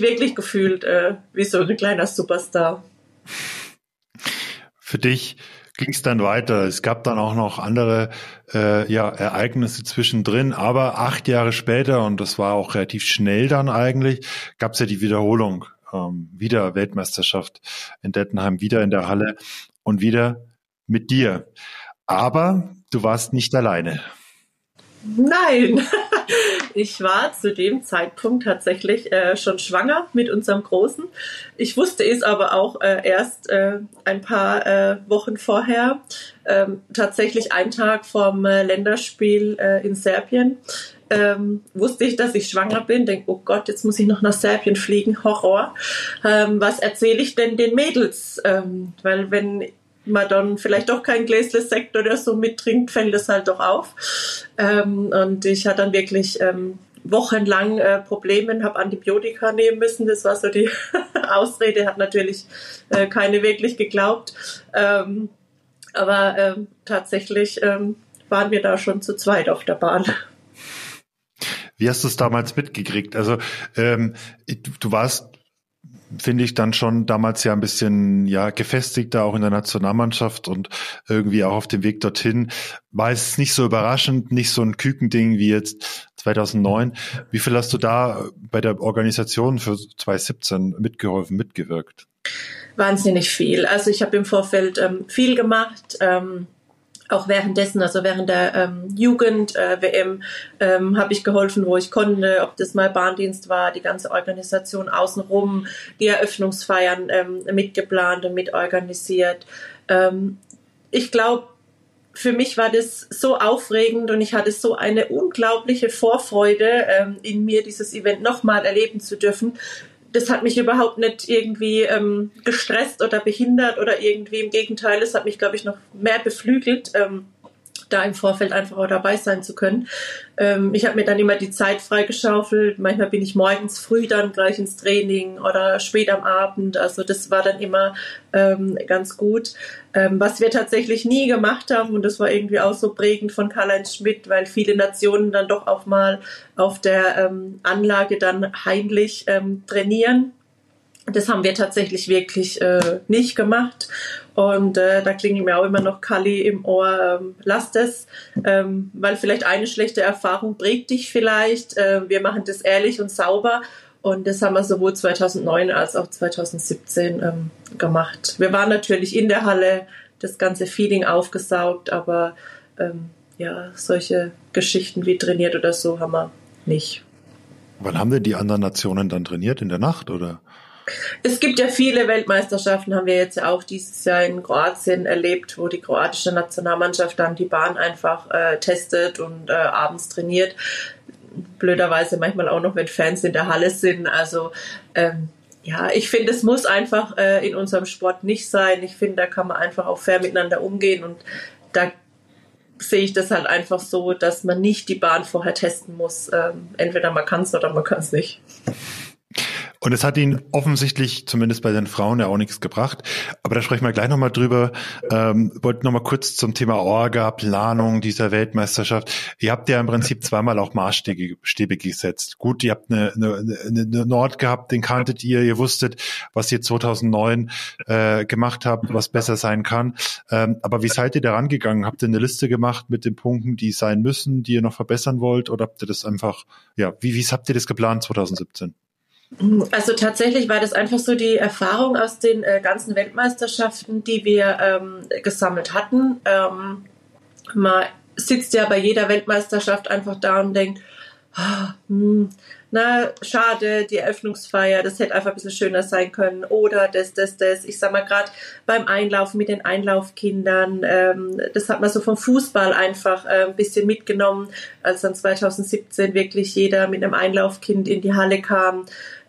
wirklich gefühlt wie so ein kleiner Superstar. Für dich ging es dann weiter. Es gab dann auch noch andere äh, ja, Ereignisse zwischendrin, aber acht Jahre später, und das war auch relativ schnell dann eigentlich, gab es ja die Wiederholung ähm, wieder Weltmeisterschaft in Dettenheim, wieder in der Halle und wieder mit dir. Aber du warst nicht alleine. Nein, (laughs) ich war zu dem Zeitpunkt tatsächlich äh, schon schwanger mit unserem Großen. Ich wusste es aber auch äh, erst äh, ein paar äh, Wochen vorher, ähm, tatsächlich einen Tag vom äh, Länderspiel äh, in Serbien ähm, wusste ich, dass ich schwanger bin, denke, oh Gott, jetzt muss ich noch nach Serbien fliegen, Horror. Ähm, was erzähle ich denn den Mädels? Ähm, weil wenn man dann vielleicht doch kein Gläsle Sekt oder so mittrinkt, fällt es halt doch auf. Ähm, und ich hatte dann wirklich ähm, wochenlang äh, Probleme, habe Antibiotika nehmen müssen. Das war so die (laughs) Ausrede, hat natürlich äh, keine wirklich geglaubt. Ähm, aber ähm, tatsächlich ähm, waren wir da schon zu zweit auf der Bahn. Wie hast du es damals mitgekriegt? Also ähm, du warst finde ich dann schon damals ja ein bisschen ja gefestigter auch in der Nationalmannschaft und irgendwie auch auf dem Weg dorthin war es nicht so überraschend, nicht so ein Kükending wie jetzt 2009. Wie viel hast du da bei der Organisation für 2017 mitgeholfen, mitgewirkt? Wahnsinnig viel. Also ich habe im Vorfeld ähm, viel gemacht. Ähm auch währenddessen, also während der ähm, Jugend-WM, äh, ähm, habe ich geholfen, wo ich konnte, ob das mal Bahndienst war, die ganze Organisation außenrum, die Eröffnungsfeiern ähm, mitgeplant und mitorganisiert. Ähm, ich glaube, für mich war das so aufregend und ich hatte so eine unglaubliche Vorfreude ähm, in mir, dieses Event nochmal erleben zu dürfen, das hat mich überhaupt nicht irgendwie ähm, gestresst oder behindert oder irgendwie im Gegenteil, es hat mich, glaube ich, noch mehr beflügelt. Ähm, da im Vorfeld einfach auch dabei sein zu können. Ähm, ich habe mir dann immer die Zeit freigeschaufelt. Manchmal bin ich morgens früh dann gleich ins Training oder spät am Abend. Also das war dann immer ähm, ganz gut. Ähm, was wir tatsächlich nie gemacht haben, und das war irgendwie auch so prägend von Karl-Heinz Schmidt, weil viele Nationen dann doch auch mal auf der ähm, Anlage dann heimlich ähm, trainieren das haben wir tatsächlich wirklich äh, nicht gemacht. Und äh, da klingelt mir auch immer noch Kali im Ohr, ähm, lass das, ähm, weil vielleicht eine schlechte Erfahrung prägt dich vielleicht. Äh, wir machen das ehrlich und sauber. Und das haben wir sowohl 2009 als auch 2017 ähm, gemacht. Wir waren natürlich in der Halle, das ganze Feeling aufgesaugt, aber ähm, ja, solche Geschichten wie trainiert oder so haben wir nicht. Wann haben denn die anderen Nationen dann trainiert? In der Nacht oder? Es gibt ja viele Weltmeisterschaften, haben wir jetzt ja auch dieses Jahr in Kroatien erlebt, wo die kroatische Nationalmannschaft dann die Bahn einfach äh, testet und äh, abends trainiert. Blöderweise manchmal auch noch, wenn Fans in der Halle sind. Also ähm, ja, ich finde, es muss einfach äh, in unserem Sport nicht sein. Ich finde, da kann man einfach auch fair miteinander umgehen und da sehe ich das halt einfach so, dass man nicht die Bahn vorher testen muss. Ähm, entweder man kann es oder man kann es nicht. Und es hat ihn offensichtlich, zumindest bei den Frauen, ja auch nichts gebracht. Aber da sprechen wir gleich nochmal drüber. Ähm, wollte nochmal kurz zum Thema Orga, Planung dieser Weltmeisterschaft. Ihr habt ja im Prinzip zweimal auch Maßstäbe gesetzt. Gut, ihr habt eine, eine, eine Nord gehabt, den kanntet ihr, ihr wusstet, was ihr 2009 äh, gemacht habt, was besser sein kann. Ähm, aber wie seid ihr da rangegangen? Habt ihr eine Liste gemacht mit den Punkten, die sein müssen, die ihr noch verbessern wollt? Oder habt ihr das einfach, ja, wie, wie habt ihr das geplant 2017? Also tatsächlich war das einfach so die Erfahrung aus den äh, ganzen Weltmeisterschaften, die wir ähm, gesammelt hatten. Ähm, man sitzt ja bei jeder Weltmeisterschaft einfach da und denkt, oh, hm, na, schade, die Eröffnungsfeier, das hätte einfach ein bisschen schöner sein können. Oder das, das, das. Ich sag mal, gerade beim Einlaufen mit den Einlaufkindern, ähm, das hat man so vom Fußball einfach äh, ein bisschen mitgenommen, als dann 2017 wirklich jeder mit einem Einlaufkind in die Halle kam.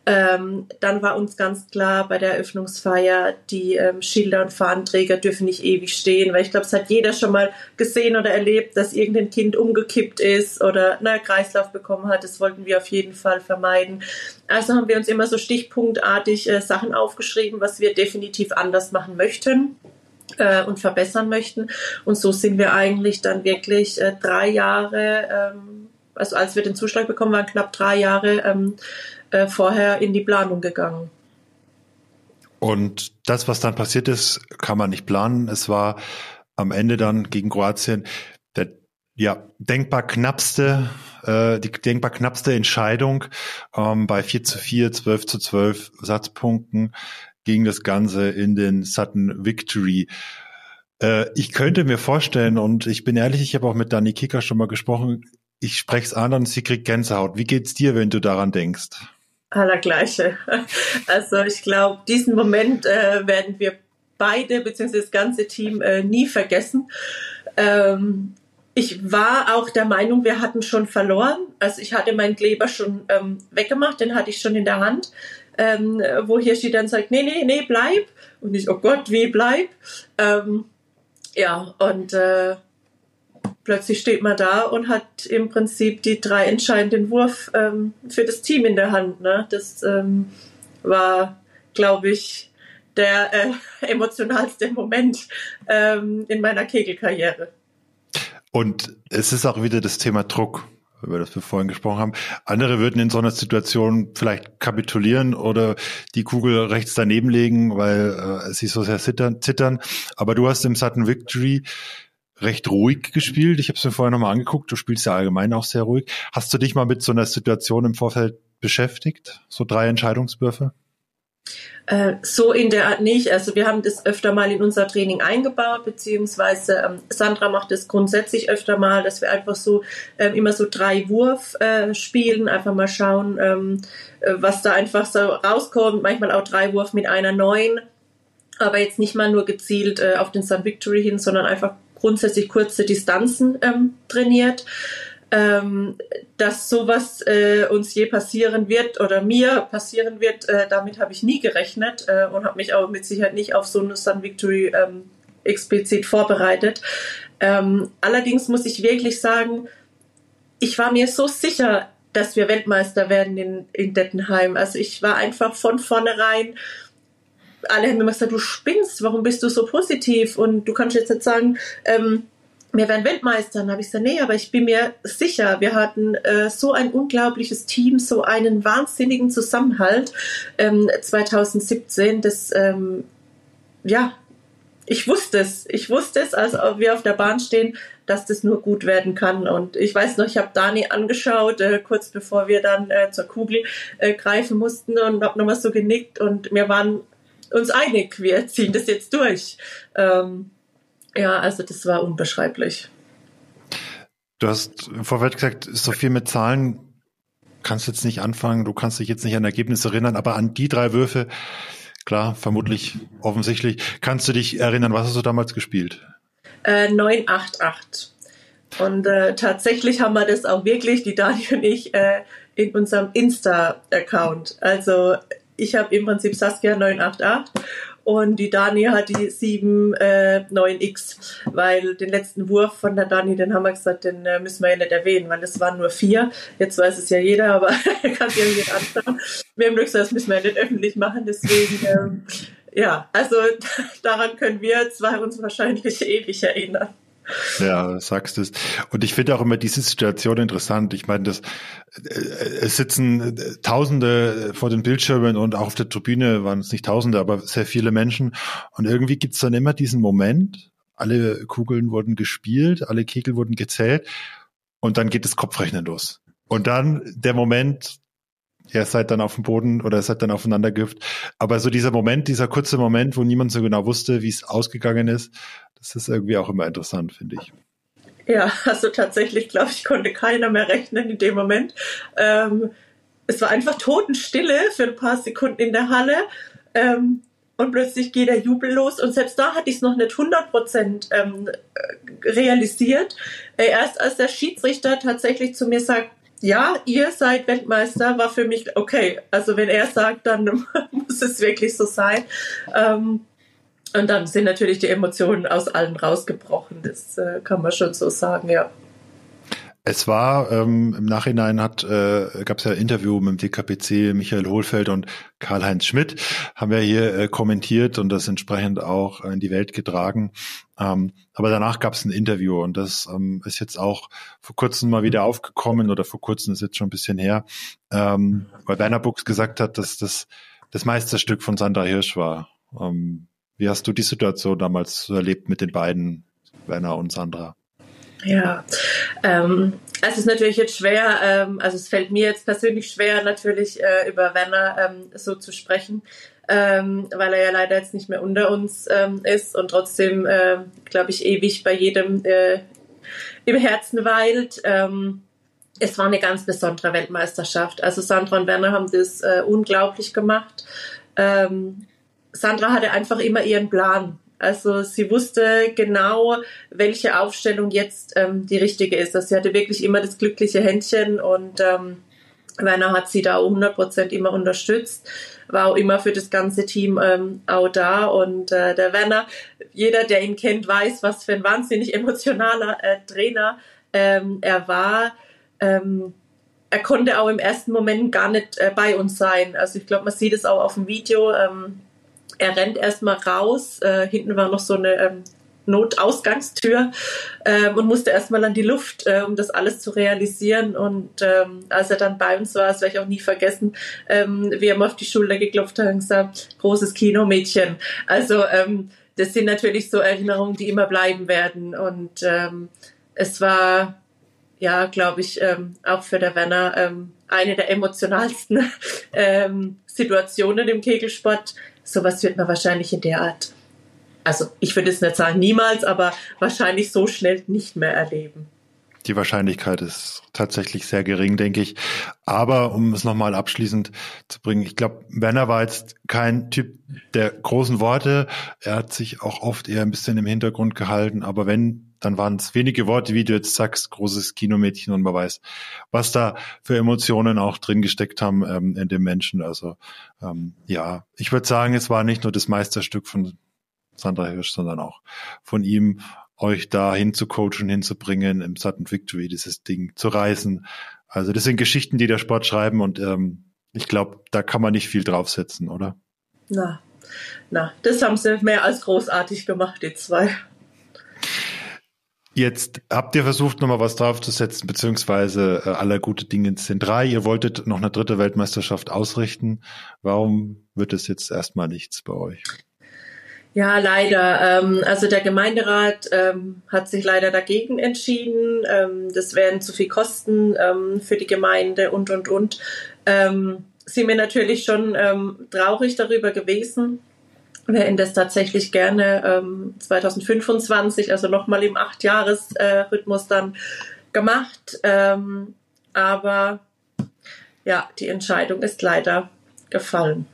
Ähm, dann war uns ganz klar bei der Eröffnungsfeier, die ähm, Schilder und Fahnenträger dürfen nicht ewig stehen, weil ich glaube, es hat jeder schon mal gesehen oder erlebt, dass irgendein Kind umgekippt ist oder einen Kreislauf bekommen hat. Das wollten wir auf jeden Fall vermeiden. Also haben wir uns immer so stichpunktartig äh, Sachen aufgeschrieben, was wir definitiv anders machen möchten äh, und verbessern möchten. Und so sind wir eigentlich dann wirklich äh, drei Jahre, ähm, also als wir den Zuschlag bekommen, waren knapp drei Jahre ähm, äh, vorher in die Planung gegangen. Und das, was dann passiert ist, kann man nicht planen. Es war am Ende dann gegen Kroatien der ja denkbar knappste äh, die denkbar knappste Entscheidung ähm, bei 4 zu 4, 12 zu 12 Satzpunkten ging das Ganze in den Sutton Victory. Äh, ich könnte mir vorstellen, und ich bin ehrlich, ich habe auch mit Dani Kicker schon mal gesprochen, ich spreche es an und sie kriegt Gänsehaut. Wie geht's dir, wenn du daran denkst? Allergleiche. (laughs) Also ich glaube, diesen Moment äh, werden wir beide bzw. das ganze Team äh, nie vergessen. Ähm, ich war auch der Meinung, wir hatten schon verloren. Also ich hatte meinen Kleber schon ähm, weggemacht, den hatte ich schon in der Hand. Ähm, wo Hirschi dann sagt, nee, nee, nee, bleib. Und ich, oh Gott, wie bleib? Ähm, ja, und äh, plötzlich steht man da und hat im Prinzip die drei entscheidenden Wurf ähm, für das Team in der Hand. Ne? Das ähm, war, glaube ich, der äh, (laughs) emotionalste Moment ähm, in meiner Kegelkarriere. Und es ist auch wieder das Thema Druck, über das wir vorhin gesprochen haben. Andere würden in so einer Situation vielleicht kapitulieren oder die Kugel rechts daneben legen, weil äh, sie so sehr zittern, zittern. Aber du hast im Sutton Victory recht ruhig gespielt. Ich habe es mir vorher nochmal angeguckt. Du spielst ja allgemein auch sehr ruhig. Hast du dich mal mit so einer Situation im Vorfeld beschäftigt? So drei Entscheidungswürfe? Äh, so in der Art nicht. Also wir haben das öfter mal in unser Training eingebaut, beziehungsweise ähm, Sandra macht es grundsätzlich öfter mal, dass wir einfach so ähm, immer so drei Wurf äh, spielen, einfach mal schauen, ähm, äh, was da einfach so rauskommt. Manchmal auch drei Wurf mit einer neuen, aber jetzt nicht mal nur gezielt auf den Sun Victory hin, sondern einfach grundsätzlich kurze Distanzen ähm, trainiert. Ähm, dass sowas äh, uns je passieren wird oder mir passieren wird, äh, damit habe ich nie gerechnet äh, und habe mich auch mit Sicherheit nicht auf so eine Sun Victory ähm, explizit vorbereitet. Ähm, allerdings muss ich wirklich sagen, ich war mir so sicher, dass wir Weltmeister werden in, in Dettenheim. Also ich war einfach von vornherein alle haben mir gesagt, du spinnst, warum bist du so positiv? Und du kannst jetzt nicht sagen, ähm, wir werden Weltmeister. Dann habe ich gesagt, nee, aber ich bin mir sicher, wir hatten äh, so ein unglaubliches Team, so einen wahnsinnigen Zusammenhalt ähm, 2017, dass, ähm, ja, ich wusste es. Ich wusste es, als wir auf der Bahn stehen, dass das nur gut werden kann. Und ich weiß noch, ich habe Dani angeschaut, äh, kurz bevor wir dann äh, zur Kugel äh, greifen mussten und habe nochmal so genickt und wir waren uns einig, wir ziehen das jetzt durch. Ähm, ja, also das war unbeschreiblich. Du hast Vorfeld gesagt, so viel mit Zahlen kannst du jetzt nicht anfangen, du kannst dich jetzt nicht an Ergebnisse erinnern, aber an die drei Würfe, klar, vermutlich, offensichtlich, kannst du dich erinnern, was hast du damals gespielt? Äh, 988. Und äh, tatsächlich haben wir das auch wirklich, die Dani und ich, äh, in unserem Insta-Account. Also ich habe im Prinzip Saskia 988 und die Dani hat die 7 äh, 9X, weil den letzten Wurf von der Dani, den haben wir gesagt, den äh, müssen wir ja nicht erwähnen, weil das waren nur vier. Jetzt weiß es ja jeder, aber (laughs) kann sich ja nicht anschauen. Wir haben gesagt, das müssen wir ja nicht öffentlich machen, deswegen ähm, ja, also (laughs) daran können wir zwei uns wahrscheinlich (laughs) ewig erinnern. Ja, sagst es. Und ich finde auch immer diese Situation interessant. Ich meine, das, äh, es sitzen Tausende vor den Bildschirmen und auch auf der Tribüne waren es nicht Tausende, aber sehr viele Menschen. Und irgendwie gibt's dann immer diesen Moment, alle Kugeln wurden gespielt, alle Kegel wurden gezählt und dann geht das Kopfrechnen los. Und dann der Moment, ihr seid dann auf dem Boden oder seid dann aufeinander gehüpft. Aber so dieser Moment, dieser kurze Moment, wo niemand so genau wusste, wie es ausgegangen ist, das ist irgendwie auch immer interessant, finde ich. Ja, also tatsächlich, glaube ich, konnte keiner mehr rechnen in dem Moment. Ähm, es war einfach Totenstille für ein paar Sekunden in der Halle. Ähm, und plötzlich geht der Jubel los. Und selbst da hatte ich es noch nicht 100 Prozent ähm, realisiert. Äh, erst als der Schiedsrichter tatsächlich zu mir sagt, ja, ihr seid Weltmeister, war für mich okay. Also wenn er sagt, dann (laughs) muss es wirklich so sein. Ähm, und dann sind natürlich die Emotionen aus allen rausgebrochen. Das äh, kann man schon so sagen, ja. Es war ähm, im Nachhinein hat äh, gab es ja ein Interview mit dem DKPC Michael Hohlfeld und Karl-Heinz Schmidt haben wir hier äh, kommentiert und das entsprechend auch in die Welt getragen. Ähm, aber danach gab es ein Interview und das ähm, ist jetzt auch vor kurzem mal wieder aufgekommen oder vor kurzem ist jetzt schon ein bisschen her, ähm, weil Werner Buchs gesagt hat, dass das das Meisterstück von Sandra Hirsch war. Ähm, wie hast du die Situation damals erlebt mit den beiden, Werner und Sandra? Ja, ähm, es ist natürlich jetzt schwer, ähm, also es fällt mir jetzt persönlich schwer, natürlich äh, über Werner ähm, so zu sprechen, ähm, weil er ja leider jetzt nicht mehr unter uns ähm, ist und trotzdem, äh, glaube ich, ewig bei jedem äh, im Herzen weilt. Ähm, es war eine ganz besondere Weltmeisterschaft. Also Sandra und Werner haben das äh, unglaublich gemacht. Ähm, Sandra hatte einfach immer ihren Plan. Also sie wusste genau, welche Aufstellung jetzt ähm, die richtige ist. Also sie hatte wirklich immer das glückliche Händchen und ähm, Werner hat sie da 100% immer unterstützt, war auch immer für das ganze Team ähm, auch da und äh, der Werner, jeder, der ihn kennt, weiß, was für ein wahnsinnig (laughs) emotionaler äh, Trainer ähm, er war. Ähm, er konnte auch im ersten Moment gar nicht äh, bei uns sein. Also ich glaube, man sieht es auch auf dem Video. Ähm, er rennt erstmal raus. Äh, hinten war noch so eine ähm, Notausgangstür ähm, und musste erstmal an die Luft, äh, um das alles zu realisieren. Und ähm, als er dann bei uns war, das werde ich auch nie vergessen, ähm, wir haben auf die Schulter geklopft und gesagt, großes Kinomädchen. Also ähm, das sind natürlich so Erinnerungen, die immer bleiben werden. Und ähm, es war, ja, glaube ich, ähm, auch für der Werner ähm, eine der emotionalsten (laughs) ähm, Situationen im Kegelsport sowas wird man wahrscheinlich in der Art, also ich würde es nicht sagen niemals, aber wahrscheinlich so schnell nicht mehr erleben. Die Wahrscheinlichkeit ist tatsächlich sehr gering, denke ich. Aber um es nochmal abschließend zu bringen, ich glaube, Werner war jetzt kein Typ der großen Worte. Er hat sich auch oft eher ein bisschen im Hintergrund gehalten. Aber wenn, dann waren es wenige Worte, wie du jetzt sagst, großes Kinomädchen und man weiß, was da für Emotionen auch drin gesteckt haben ähm, in dem Menschen. Also ähm, ja, ich würde sagen, es war nicht nur das Meisterstück von Sandra Hirsch, sondern auch von ihm euch da hinzucoachen, hinzubringen, im Sudden Victory dieses Ding zu reißen. Also das sind Geschichten, die der Sport schreiben und ähm, ich glaube, da kann man nicht viel draufsetzen, oder? Na, na, das haben sie mehr als großartig gemacht, die zwei. Jetzt habt ihr versucht, nochmal was draufzusetzen, beziehungsweise äh, aller gute Dinge sind drei. Ihr wolltet noch eine dritte Weltmeisterschaft ausrichten. Warum wird es jetzt erstmal nichts bei euch? Ja, leider. Ähm, also der Gemeinderat ähm, hat sich leider dagegen entschieden. Ähm, das wären zu viel Kosten ähm, für die Gemeinde und, und, und. Ähm, sind mir natürlich schon ähm, traurig darüber gewesen. Hätten das tatsächlich gerne 2025, also nochmal im Acht-Jahres-Rhythmus äh, dann gemacht. aber ja, die Entscheidung ist leider gefallen.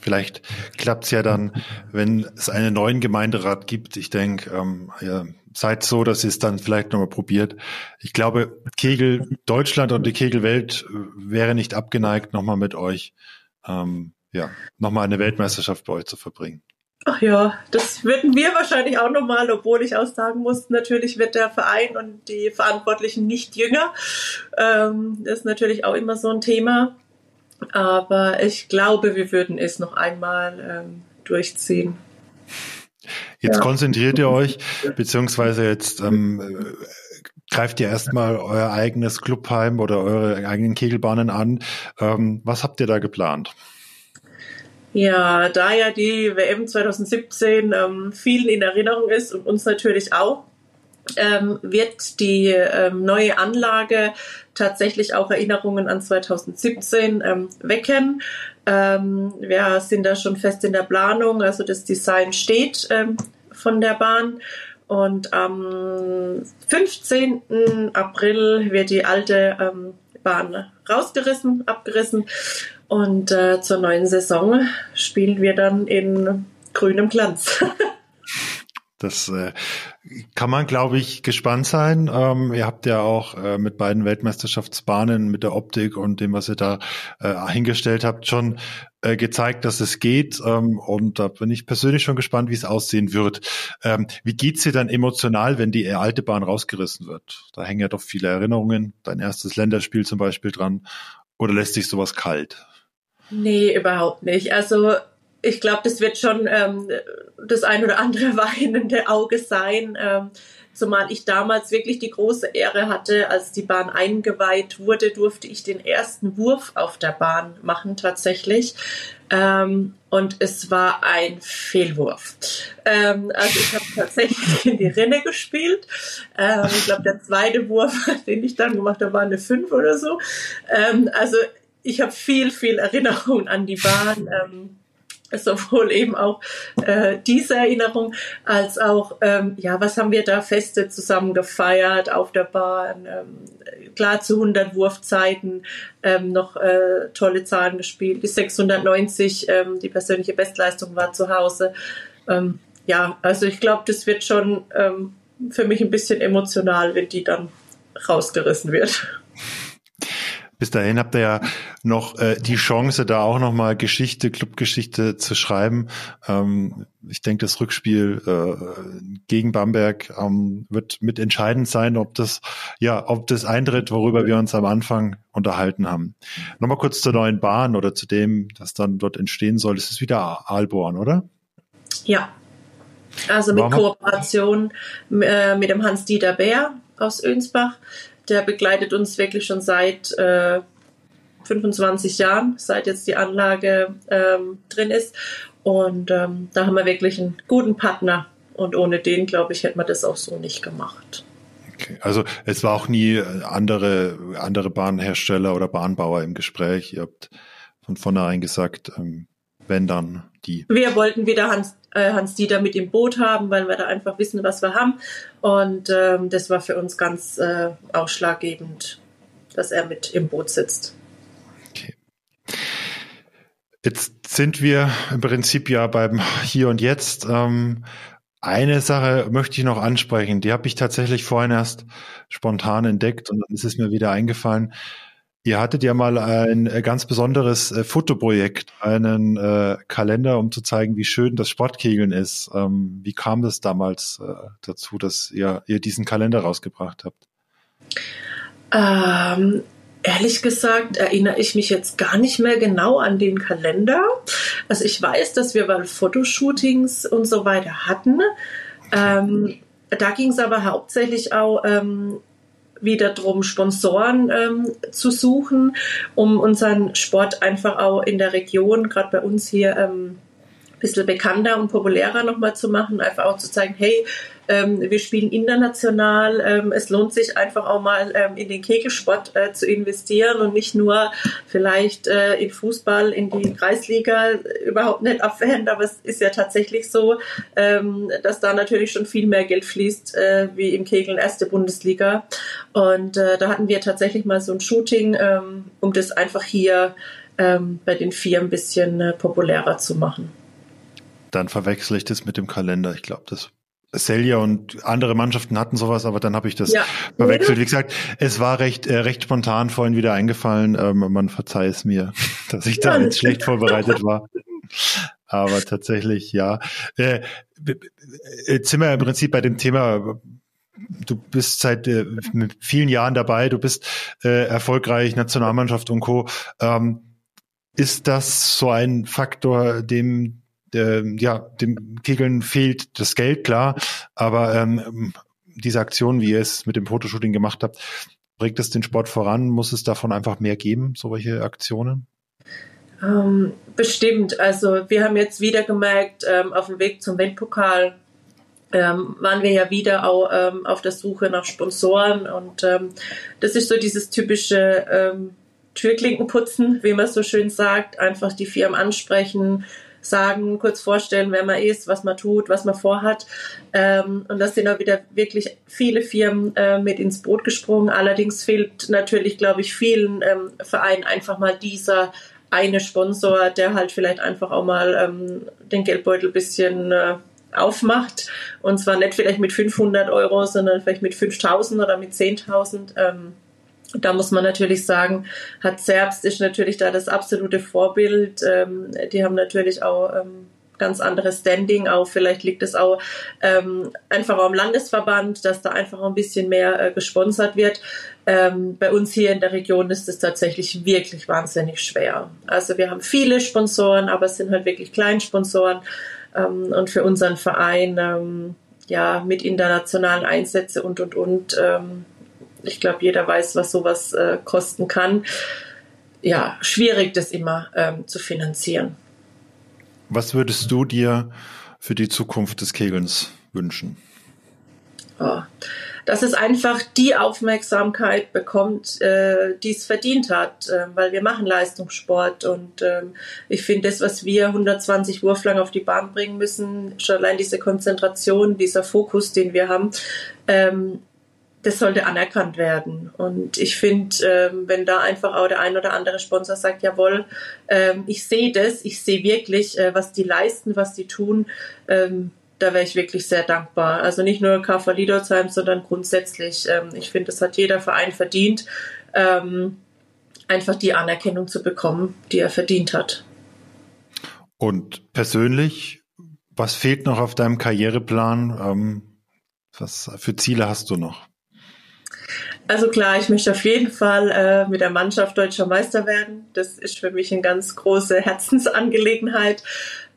Vielleicht klappt's ja dann, wenn es einen neuen Gemeinderat gibt. Ich denke, ähm, ja, seid so, dass ihr es dann vielleicht nochmal probiert. Ich glaube, Kegel Deutschland und die Kegelwelt äh, wäre nicht abgeneigt, nochmal mit euch ähm, ja, nochmal eine Weltmeisterschaft bei euch zu verbringen. Ach ja, das würden wir wahrscheinlich auch nochmal, obwohl ich auch sagen muss, natürlich wird der Verein und die Verantwortlichen nicht jünger. Ähm, das ist natürlich auch immer so ein Thema. Aber ich glaube, wir würden es noch einmal ähm, durchziehen. Jetzt ja. konzentriert ihr euch, beziehungsweise jetzt ähm, greift ihr erstmal euer eigenes Clubheim oder eure eigenen Kegelbahnen an. Ähm, was habt ihr da geplant? Ja, da ja die WM 2017 ähm, vielen in Erinnerung ist und uns natürlich auch, ähm, wird die ähm, neue Anlage tatsächlich auch Erinnerungen an 2017 ähm, wecken. Ähm, wir sind da schon fest in der Planung, also das Design steht ähm, von der Bahn. Und am 15. April wird die alte ähm, Bahn rausgerissen, abgerissen. Und äh, zur neuen Saison spielen wir dann in grünem Glanz. (laughs) Das äh, kann man, glaube ich, gespannt sein. Ähm, ihr habt ja auch äh, mit beiden Weltmeisterschaftsbahnen, mit der Optik und dem, was ihr da äh, hingestellt habt, schon äh, gezeigt, dass es geht. Ähm, und da bin ich persönlich schon gespannt, wie es aussehen wird. Ähm, wie geht's dir dann emotional, wenn die alte Bahn rausgerissen wird? Da hängen ja doch viele Erinnerungen. Dein erstes Länderspiel zum Beispiel dran. Oder lässt sich sowas kalt? Nee, überhaupt nicht. Also ich glaube, das wird schon ähm, das ein oder andere (laughs) weinende Auge sein. Ähm, zumal ich damals wirklich die große Ehre hatte, als die Bahn eingeweiht wurde, durfte ich den ersten Wurf auf der Bahn machen tatsächlich. Ähm, und es war ein Fehlwurf. Ähm, also ich habe tatsächlich (laughs) in die Rinne gespielt. Ähm, ich glaube, der zweite Wurf, (laughs) den ich dann gemacht habe, war eine 5 oder so. Ähm, also ich habe viel, viel Erinnerung an die Bahn. Ähm, sowohl eben auch äh, diese Erinnerung als auch, ähm, ja, was haben wir da Feste zusammen gefeiert auf der Bahn, ähm, klar zu 100 Wurfzeiten ähm, noch äh, tolle Zahlen gespielt, die 690, ähm, die persönliche Bestleistung war zu Hause. Ähm, ja, also ich glaube, das wird schon ähm, für mich ein bisschen emotional, wenn die dann rausgerissen wird. Bis dahin habt ihr ja noch äh, die Chance, da auch nochmal Geschichte, Clubgeschichte zu schreiben. Ähm, ich denke, das Rückspiel äh, gegen Bamberg ähm, wird mit entscheidend sein, ob das, ja, ob das eintritt, worüber wir uns am Anfang unterhalten haben. Nochmal kurz zur neuen Bahn oder zu dem, das dann dort entstehen soll. Es ist wieder Aalborn, oder? Ja. Also mit Warum? Kooperation äh, mit dem Hans-Dieter Bär aus Önsbach der begleitet uns wirklich schon seit äh, 25 Jahren, seit jetzt die Anlage ähm, drin ist. Und ähm, da haben wir wirklich einen guten Partner. Und ohne den, glaube ich, hätte man das auch so nicht gemacht. Okay. Also es war auch nie andere, andere Bahnhersteller oder Bahnbauer im Gespräch. Ihr habt von vornherein gesagt, ähm, wenn dann die. Wir wollten wieder Hans, äh, Hans Dieter mit im Boot haben, weil wir da einfach wissen, was wir haben. Und ähm, das war für uns ganz äh, ausschlaggebend, dass er mit im Boot sitzt. Okay. Jetzt sind wir im Prinzip ja beim Hier und Jetzt. Ähm, eine Sache möchte ich noch ansprechen, die habe ich tatsächlich vorhin erst spontan entdeckt und dann ist es mir wieder eingefallen. Ihr hattet ja mal ein äh, ganz besonderes äh, Fotoprojekt, einen äh, Kalender, um zu zeigen, wie schön das Sportkegeln ist. Ähm, wie kam das damals äh, dazu, dass ihr, ihr diesen Kalender rausgebracht habt? Ähm, ehrlich gesagt erinnere ich mich jetzt gar nicht mehr genau an den Kalender. Also ich weiß, dass wir mal Fotoshootings und so weiter hatten. Ähm, da ging es aber hauptsächlich auch ähm, wieder drum, Sponsoren ähm, zu suchen, um unseren Sport einfach auch in der Region, gerade bei uns hier, ähm, ein bisschen bekannter und populärer nochmal zu machen, einfach auch zu zeigen, hey, ähm, wir spielen international. Ähm, es lohnt sich einfach auch mal ähm, in den Kegelsport äh, zu investieren und nicht nur vielleicht äh, in Fußball, in die Kreisliga überhaupt nicht abwählen. Aber es ist ja tatsächlich so, ähm, dass da natürlich schon viel mehr Geld fließt äh, wie im Kegeln erste Bundesliga. Und äh, da hatten wir tatsächlich mal so ein Shooting, ähm, um das einfach hier ähm, bei den vier ein bisschen äh, populärer zu machen. Dann verwechsel ich das mit dem Kalender. Ich glaube, das Selja und andere Mannschaften hatten sowas, aber dann habe ich das ja. verwechselt. Wie gesagt, es war recht äh, recht spontan vorhin wieder eingefallen. Ähm, man verzeih es mir, (laughs) dass ich da jetzt schlecht vorbereitet war. Aber tatsächlich, ja. Äh, jetzt sind wir im Prinzip bei dem Thema du bist seit äh, vielen Jahren dabei, du bist äh, erfolgreich, Nationalmannschaft und Co. Ähm, ist das so ein Faktor, dem äh, ja, dem Kegeln fehlt das Geld, klar, aber ähm, diese Aktion, wie ihr es mit dem Fotoshooting gemacht habt, bringt es den Sport voran? Muss es davon einfach mehr geben, solche Aktionen? Ähm, bestimmt. Also wir haben jetzt wieder gemerkt, ähm, auf dem Weg zum Weltpokal ähm, waren wir ja wieder auch ähm, auf der Suche nach Sponsoren und ähm, das ist so dieses typische ähm, Türklinkenputzen, wie man so schön sagt, einfach die Firmen ansprechen, sagen, kurz vorstellen, wer man ist, was man tut, was man vorhat. Ähm, und da sind auch wieder wirklich viele Firmen äh, mit ins Boot gesprungen. Allerdings fehlt natürlich, glaube ich, vielen ähm, Vereinen einfach mal dieser eine Sponsor, der halt vielleicht einfach auch mal ähm, den Geldbeutel bisschen äh, aufmacht. Und zwar nicht vielleicht mit 500 Euro, sondern vielleicht mit 5000 oder mit 10.000. Ähm, da muss man natürlich sagen, hat Zerbst ist natürlich da das absolute Vorbild. Ähm, die haben natürlich auch ähm, ganz anderes Standing auch. Vielleicht liegt es auch ähm, einfach im Landesverband, dass da einfach ein bisschen mehr äh, gesponsert wird. Ähm, bei uns hier in der Region ist es tatsächlich wirklich wahnsinnig schwer. Also wir haben viele Sponsoren, aber es sind halt wirklich Kleinsponsoren. Ähm, und für unseren Verein, ähm, ja, mit internationalen Einsätzen und, und, und, ähm, ich glaube, jeder weiß, was sowas äh, kosten kann. Ja, schwierig, das immer ähm, zu finanzieren. Was würdest du dir für die Zukunft des Kegelns wünschen? Oh, dass es einfach die Aufmerksamkeit bekommt, äh, die es verdient hat, äh, weil wir machen Leistungssport und äh, ich finde das, was wir 120 Wurf lang auf die Bahn bringen müssen, schon allein diese Konzentration, dieser Fokus, den wir haben, ähm, das sollte anerkannt werden. Und ich finde, ähm, wenn da einfach auch der ein oder andere Sponsor sagt, jawohl, ähm, ich sehe das, ich sehe wirklich, äh, was die leisten, was die tun, ähm, da wäre ich wirklich sehr dankbar. Also nicht nur KV Liedersheim, sondern grundsätzlich. Ähm, ich finde, das hat jeder Verein verdient, ähm, einfach die Anerkennung zu bekommen, die er verdient hat. Und persönlich, was fehlt noch auf deinem Karriereplan? Ähm, was für Ziele hast du noch? Also klar, ich möchte auf jeden Fall äh, mit der Mannschaft deutscher Meister werden. Das ist für mich eine ganz große Herzensangelegenheit.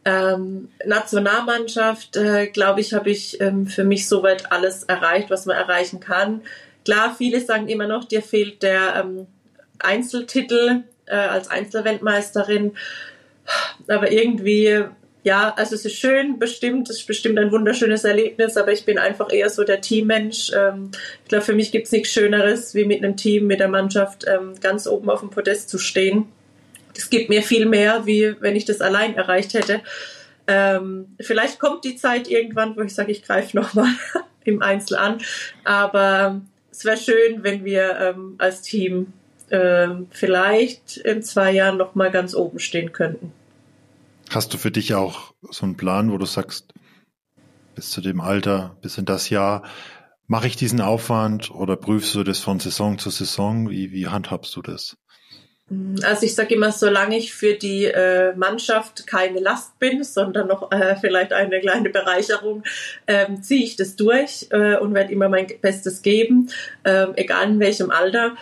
Ähm, Nationalmannschaft, äh, glaube ich, habe ich ähm, für mich soweit alles erreicht, was man erreichen kann. Klar, viele sagen immer noch, dir fehlt der ähm, Einzeltitel äh, als Einzelweltmeisterin. Aber irgendwie ja, also es ist schön, bestimmt, es ist bestimmt ein wunderschönes Erlebnis, aber ich bin einfach eher so der Teammensch. Ähm, ich glaube, für mich gibt es nichts Schöneres, wie mit einem Team, mit der Mannschaft ähm, ganz oben auf dem Podest zu stehen. Das gibt mir viel mehr, wie wenn ich das allein erreicht hätte. Ähm, vielleicht kommt die Zeit irgendwann, wo ich sage, ich greife nochmal (laughs) im Einzel an. Aber es wäre schön, wenn wir als Team vielleicht in zwei Jahren nochmal ganz oben stehen könnten. Hast du für dich auch so einen Plan, wo du sagst, bis zu dem Alter, bis in das Jahr, mache ich diesen Aufwand oder prüfst du das von Saison zu Saison? Wie, wie handhabst du das? Also ich sage immer, solange ich für die äh, Mannschaft keine Last bin, sondern noch äh, vielleicht eine kleine Bereicherung, ähm, ziehe ich das durch äh, und werde immer mein Bestes geben, ähm, egal in welchem Alter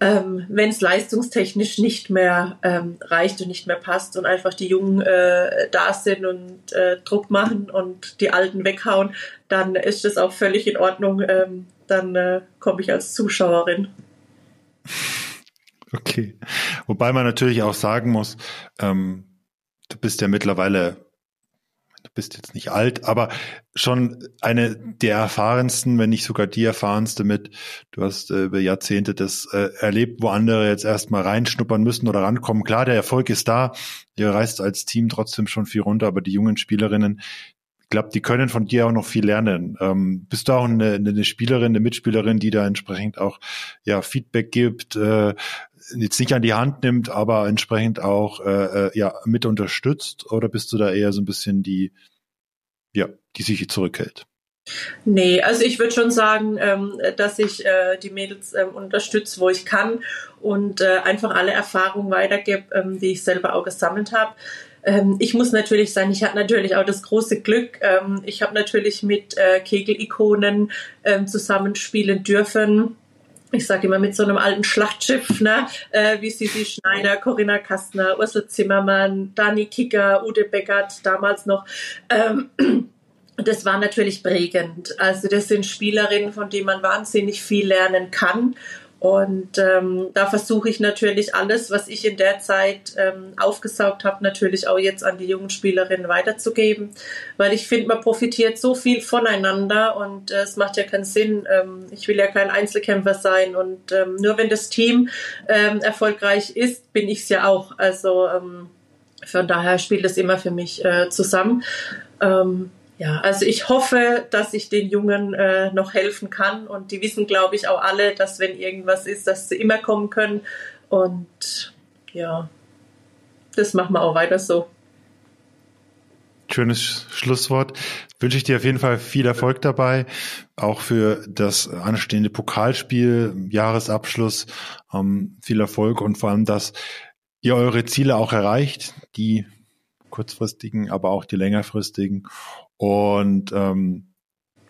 ähm, wenn es leistungstechnisch nicht mehr ähm, reicht und nicht mehr passt und einfach die Jungen äh, da sind und äh, Druck machen und die Alten weghauen, dann ist das auch völlig in Ordnung. Ähm, dann äh, komme ich als Zuschauerin. Okay. Wobei man natürlich auch sagen muss, ähm, du bist ja mittlerweile du bist jetzt nicht alt, aber schon eine der erfahrensten, wenn nicht sogar die erfahrenste mit, du hast äh, über Jahrzehnte das äh, erlebt, wo andere jetzt erstmal reinschnuppern müssen oder rankommen. Klar, der Erfolg ist da, ihr reißt als Team trotzdem schon viel runter, aber die jungen Spielerinnen, ich glaube, die können von dir auch noch viel lernen. Ähm, bist du auch eine, eine Spielerin, eine Mitspielerin, die da entsprechend auch ja Feedback gibt, äh, jetzt nicht an die Hand nimmt, aber entsprechend auch äh, äh, ja mit unterstützt? Oder bist du da eher so ein bisschen die, ja, die sich zurückhält? Nee, also ich würde schon sagen, ähm, dass ich äh, die Mädels ähm, unterstütze, wo ich kann und äh, einfach alle Erfahrungen weitergebe, ähm, die ich selber auch gesammelt habe. Ähm, ich muss natürlich sagen, ich hatte natürlich auch das große Glück. Ähm, ich habe natürlich mit äh, Kegel-Ikonen ähm, zusammenspielen dürfen ich sage immer mit so einem alten Schlachtschiff, ne, äh, wie Sisi Schneider, Corinna Kastner, Ursel Zimmermann, Dani Kicker, Ude Beckert, damals noch. Ähm, das war natürlich prägend. Also das sind Spielerinnen, von denen man wahnsinnig viel lernen kann. Und ähm, da versuche ich natürlich alles, was ich in der Zeit ähm, aufgesaugt habe, natürlich auch jetzt an die jungen Spielerinnen weiterzugeben, weil ich finde, man profitiert so viel voneinander und äh, es macht ja keinen Sinn. Ähm, ich will ja kein Einzelkämpfer sein und ähm, nur wenn das Team ähm, erfolgreich ist, bin ich es ja auch. Also ähm, von daher spielt es immer für mich äh, zusammen. Ähm, ja, also ich hoffe, dass ich den Jungen äh, noch helfen kann. Und die wissen, glaube ich, auch alle, dass wenn irgendwas ist, dass sie immer kommen können. Und ja, das machen wir auch weiter so. Schönes Schlusswort. Wünsche ich dir auf jeden Fall viel Erfolg dabei, auch für das anstehende Pokalspiel, Jahresabschluss, ähm, viel Erfolg und vor allem, dass ihr eure Ziele auch erreicht, die kurzfristigen, aber auch die längerfristigen und ähm,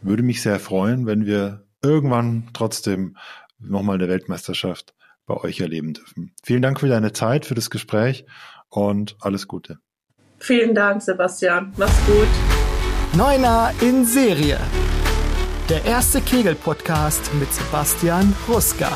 würde mich sehr freuen, wenn wir irgendwann trotzdem nochmal eine Weltmeisterschaft bei euch erleben dürfen. Vielen Dank für deine Zeit, für das Gespräch und alles Gute. Vielen Dank, Sebastian. Mach's gut. Neuner in Serie. Der erste Kegel-Podcast mit Sebastian Ruska.